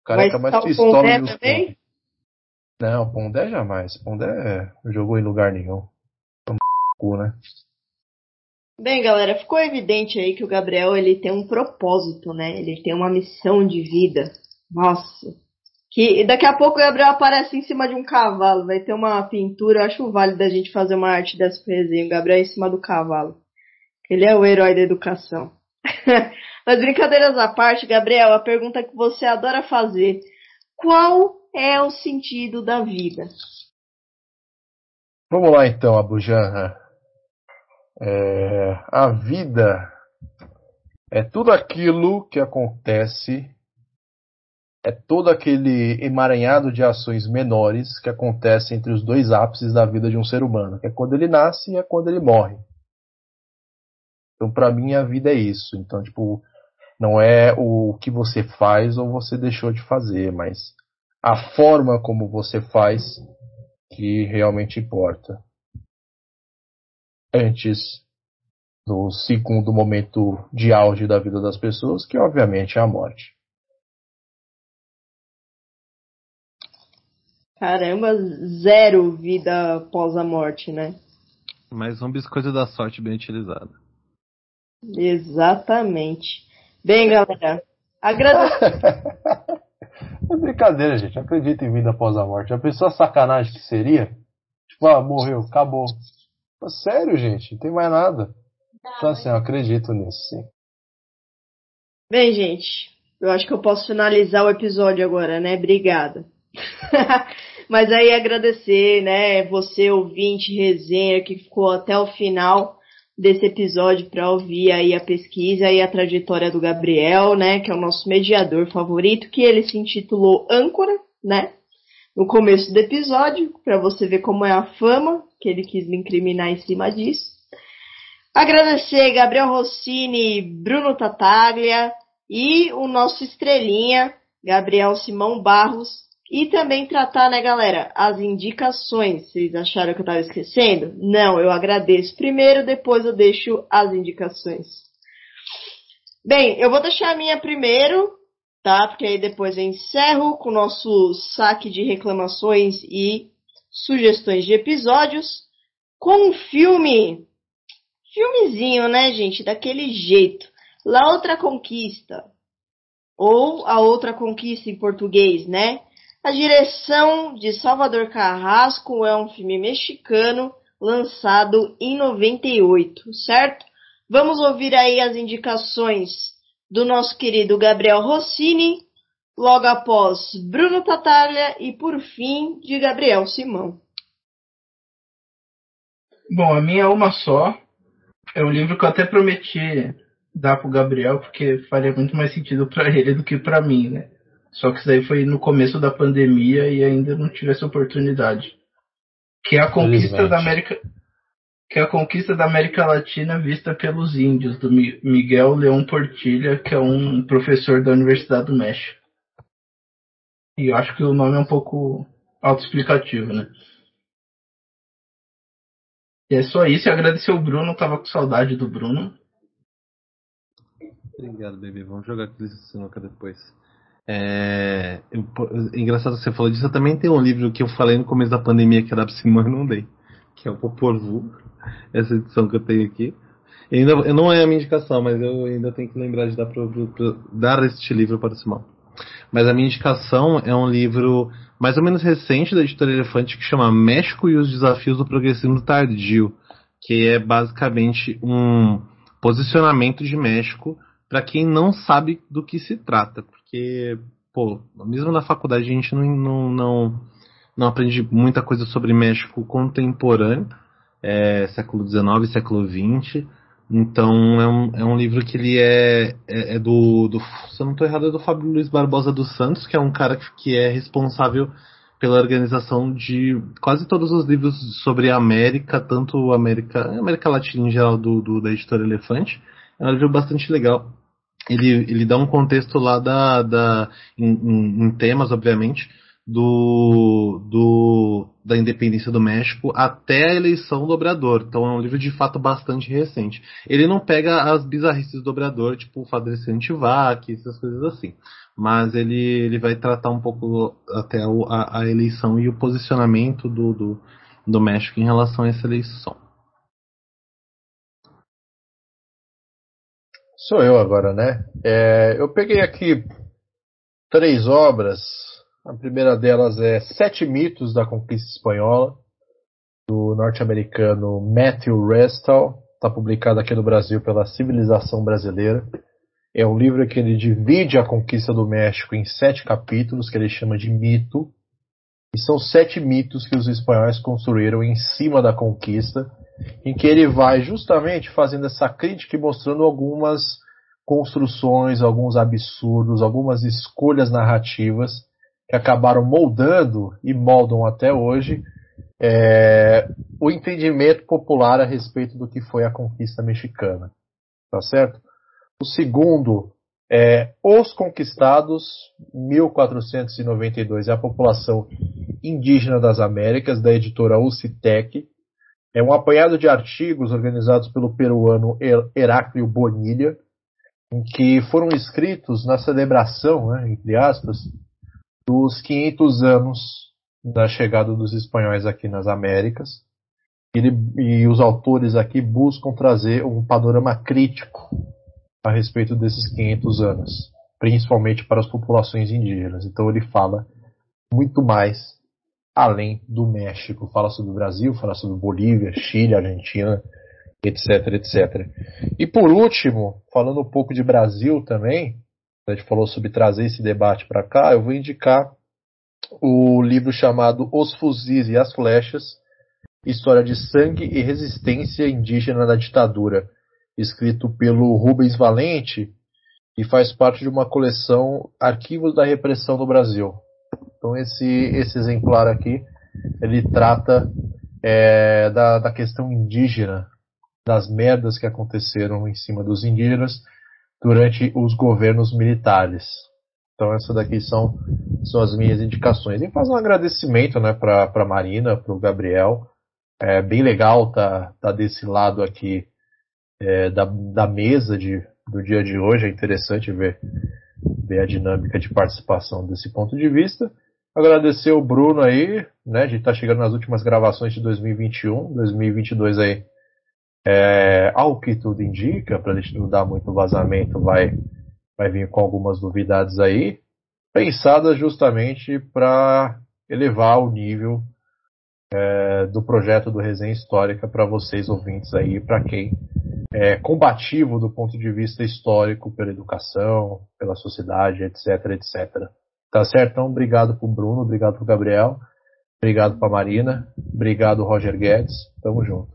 O careca Mas mais tá pistola dos também? Não, Pondé jamais. Pondé jogou em lugar nenhum. Toma cu, né? Bem, galera, ficou evidente aí que o Gabriel ele tem um propósito, né? Ele tem uma missão de vida. Nossa. Que daqui a pouco o Gabriel aparece em cima de um cavalo. Vai ter uma pintura. Acho válido a gente fazer uma arte dessa resenha. O Gabriel em cima do cavalo. Ele é o herói da educação. Mas brincadeiras à parte, Gabriel, a pergunta que você adora fazer. Qual é o sentido da vida? Vamos lá então, Abujanra. É, a vida é tudo aquilo que acontece, é todo aquele emaranhado de ações menores que acontece entre os dois ápices da vida de um ser humano, que é quando ele nasce e é quando ele morre. Então, para mim, a vida é isso. Então, tipo, não é o que você faz ou você deixou de fazer, mas a forma como você faz que realmente importa antes do segundo momento de auge da vida das pessoas, que obviamente é a morte. Caramba, zero vida após a morte, né? Mais um biscoito da sorte bem utilizado. Exatamente. Bem, galera, agradeço. é brincadeira, gente. Acredita em vida após a morte. A pessoa sacanagem que seria? Tipo, ah, morreu, acabou. Mas sério, gente, não tem mais nada. Então assim, eu acredito nisso, sim. Bem, gente, eu acho que eu posso finalizar o episódio agora, né? Obrigada. Mas aí agradecer, né, você ouvinte, resenha que ficou até o final desse episódio para ouvir aí a pesquisa e a trajetória do Gabriel, né, que é o nosso mediador favorito, que ele se intitulou âncora, né? No começo do episódio, para você ver como é a fama que ele quis me incriminar em cima disso. Agradecer Gabriel Rossini, Bruno Tataglia e o nosso estrelinha, Gabriel Simão Barros, e também tratar, né, galera, as indicações. Vocês acharam que eu estava esquecendo? Não, eu agradeço primeiro, depois eu deixo as indicações. Bem, eu vou deixar a minha primeiro, tá? Porque aí depois eu encerro com o nosso saque de reclamações e sugestões de episódios com um filme. Filmezinho, né, gente? Daquele jeito. La Outra Conquista. Ou A Outra Conquista em português, né? A direção de Salvador Carrasco é um filme mexicano lançado em 98, certo? Vamos ouvir aí as indicações do nosso querido Gabriel Rossini, logo após Bruno Tatarlia e por fim de Gabriel Simão. Bom, a minha é uma só. É um livro que eu até prometi dar pro Gabriel, porque faria muito mais sentido para ele do que para mim, né? Só que isso daí foi no começo da pandemia e ainda não tive essa oportunidade. Que é a conquista da América que é a conquista da América Latina vista pelos índios, do Mi- Miguel Leão Portilha, que é um professor da Universidade do México. E eu acho que o nome é um pouco autoexplicativo, né? E é só isso, e agradecer o Bruno, tava com saudade do Bruno. Obrigado, bebê. Vamos jogar aquele sinuca depois. É... eu- engraçado que você falou disso. Eu também tenho um livro que eu falei no começo da pandemia que era pra Simão e não dei. Que é o Popor. Essa edição que eu tenho aqui. Ainda, não é a minha indicação, mas eu ainda tenho que lembrar de dar, pro- dar este livro para o Simão. Mas a minha indicação é um livro mais ou menos recente da editora Elefante que chama México e os Desafios do Progressismo Tardio. Que é basicamente um posicionamento de México para quem não sabe do que se trata, porque, pô, mesmo na faculdade a gente não, não, não, não aprende muita coisa sobre México contemporâneo, é, século XIX, século XX, Então é um, é um livro que ele é, é, é do, do. Se eu não estou errado, é do Fábio Luiz Barbosa dos Santos, que é um cara que é responsável pela organização de quase todos os livros sobre a América, tanto América, América Latina em geral, do, do da editora Elefante. É um livro bastante legal. Ele, ele dá um contexto lá da, da em, em, em temas, obviamente, do, do, da independência do México até a eleição do Obrador. Então é um livro de fato bastante recente. Ele não pega as bizarrices do Obrador, tipo o fato antivac, essas coisas assim. Mas ele, ele vai tratar um pouco até a, a eleição e o posicionamento do, do, do México em relação a essa eleição. Sou eu agora, né? É, eu peguei aqui três obras a primeira delas é Sete Mitos da Conquista Espanhola, do norte-americano Matthew Restall. Está publicado aqui no Brasil pela Civilização Brasileira. É um livro que ele divide a conquista do México em sete capítulos, que ele chama de mito. E são sete mitos que os espanhóis construíram em cima da conquista, em que ele vai justamente fazendo essa crítica e mostrando algumas construções, alguns absurdos, algumas escolhas narrativas que acabaram moldando e moldam até hoje é, o entendimento popular a respeito do que foi a conquista mexicana. Tá certo? O segundo é Os Conquistados, 1492, é a população indígena das Américas, da editora Ucitec. É um apanhado de artigos organizados pelo peruano Heráclio Bonilha, em que foram escritos na celebração, né, entre aspas, dos 500 anos da chegada dos espanhóis aqui nas Américas. Ele, e os autores aqui buscam trazer um panorama crítico a respeito desses 500 anos, principalmente para as populações indígenas. Então ele fala muito mais além do México. Fala sobre o Brasil, fala sobre Bolívia, Chile, Argentina, etc, etc. E por último, falando um pouco de Brasil também, a gente falou sobre trazer esse debate para cá, eu vou indicar o livro chamado Os Fuzis e as Flechas, História de Sangue e Resistência Indígena na Ditadura, escrito pelo Rubens Valente e faz parte de uma coleção Arquivos da Repressão no Brasil. Então esse, esse exemplar aqui, ele trata é, da, da questão indígena, das merdas que aconteceram em cima dos indígenas, durante os governos militares. Então essas daqui são, são as minhas indicações. E faz um agradecimento né, para a Marina, para o Gabriel. É bem legal tá, tá desse lado aqui é, da, da mesa de, do dia de hoje. É interessante ver, ver a dinâmica de participação desse ponto de vista. Agradecer o Bruno aí, né? A gente tá chegando nas últimas gravações de 2021, 2022 aí é, ao que tudo indica, para a gente não dar muito vazamento, vai, vai vir com algumas novidades aí, pensadas justamente para elevar o nível é, do projeto do Resenha Histórica para vocês ouvintes aí, para quem é combativo do ponto de vista histórico pela educação, pela sociedade, etc, etc. Tá certo? Então, obrigado pro Bruno, obrigado pro Gabriel, obrigado pra Marina, obrigado Roger Guedes, tamo junto.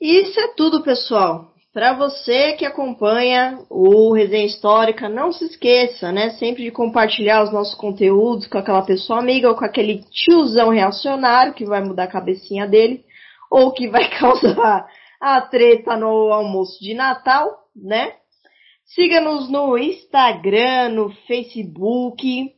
Isso é tudo, pessoal. Para você que acompanha o Resenha Histórica, não se esqueça, né, sempre de compartilhar os nossos conteúdos com aquela pessoa amiga ou com aquele tiozão reacionário que vai mudar a cabecinha dele ou que vai causar a treta no almoço de Natal, né? Siga-nos no Instagram, no Facebook.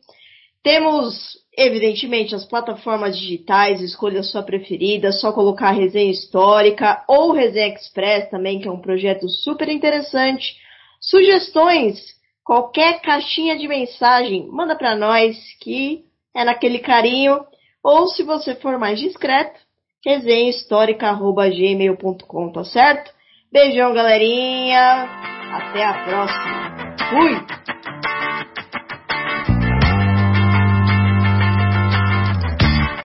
Temos Evidentemente, as plataformas digitais, escolha a sua preferida, só colocar resenha histórica ou resenha express também, que é um projeto super interessante. Sugestões, qualquer caixinha de mensagem, manda para nós que é naquele carinho. Ou se você for mais discreto, resenhahistórica.gmail.com, tá certo? Beijão, galerinha. Até a próxima. Fui!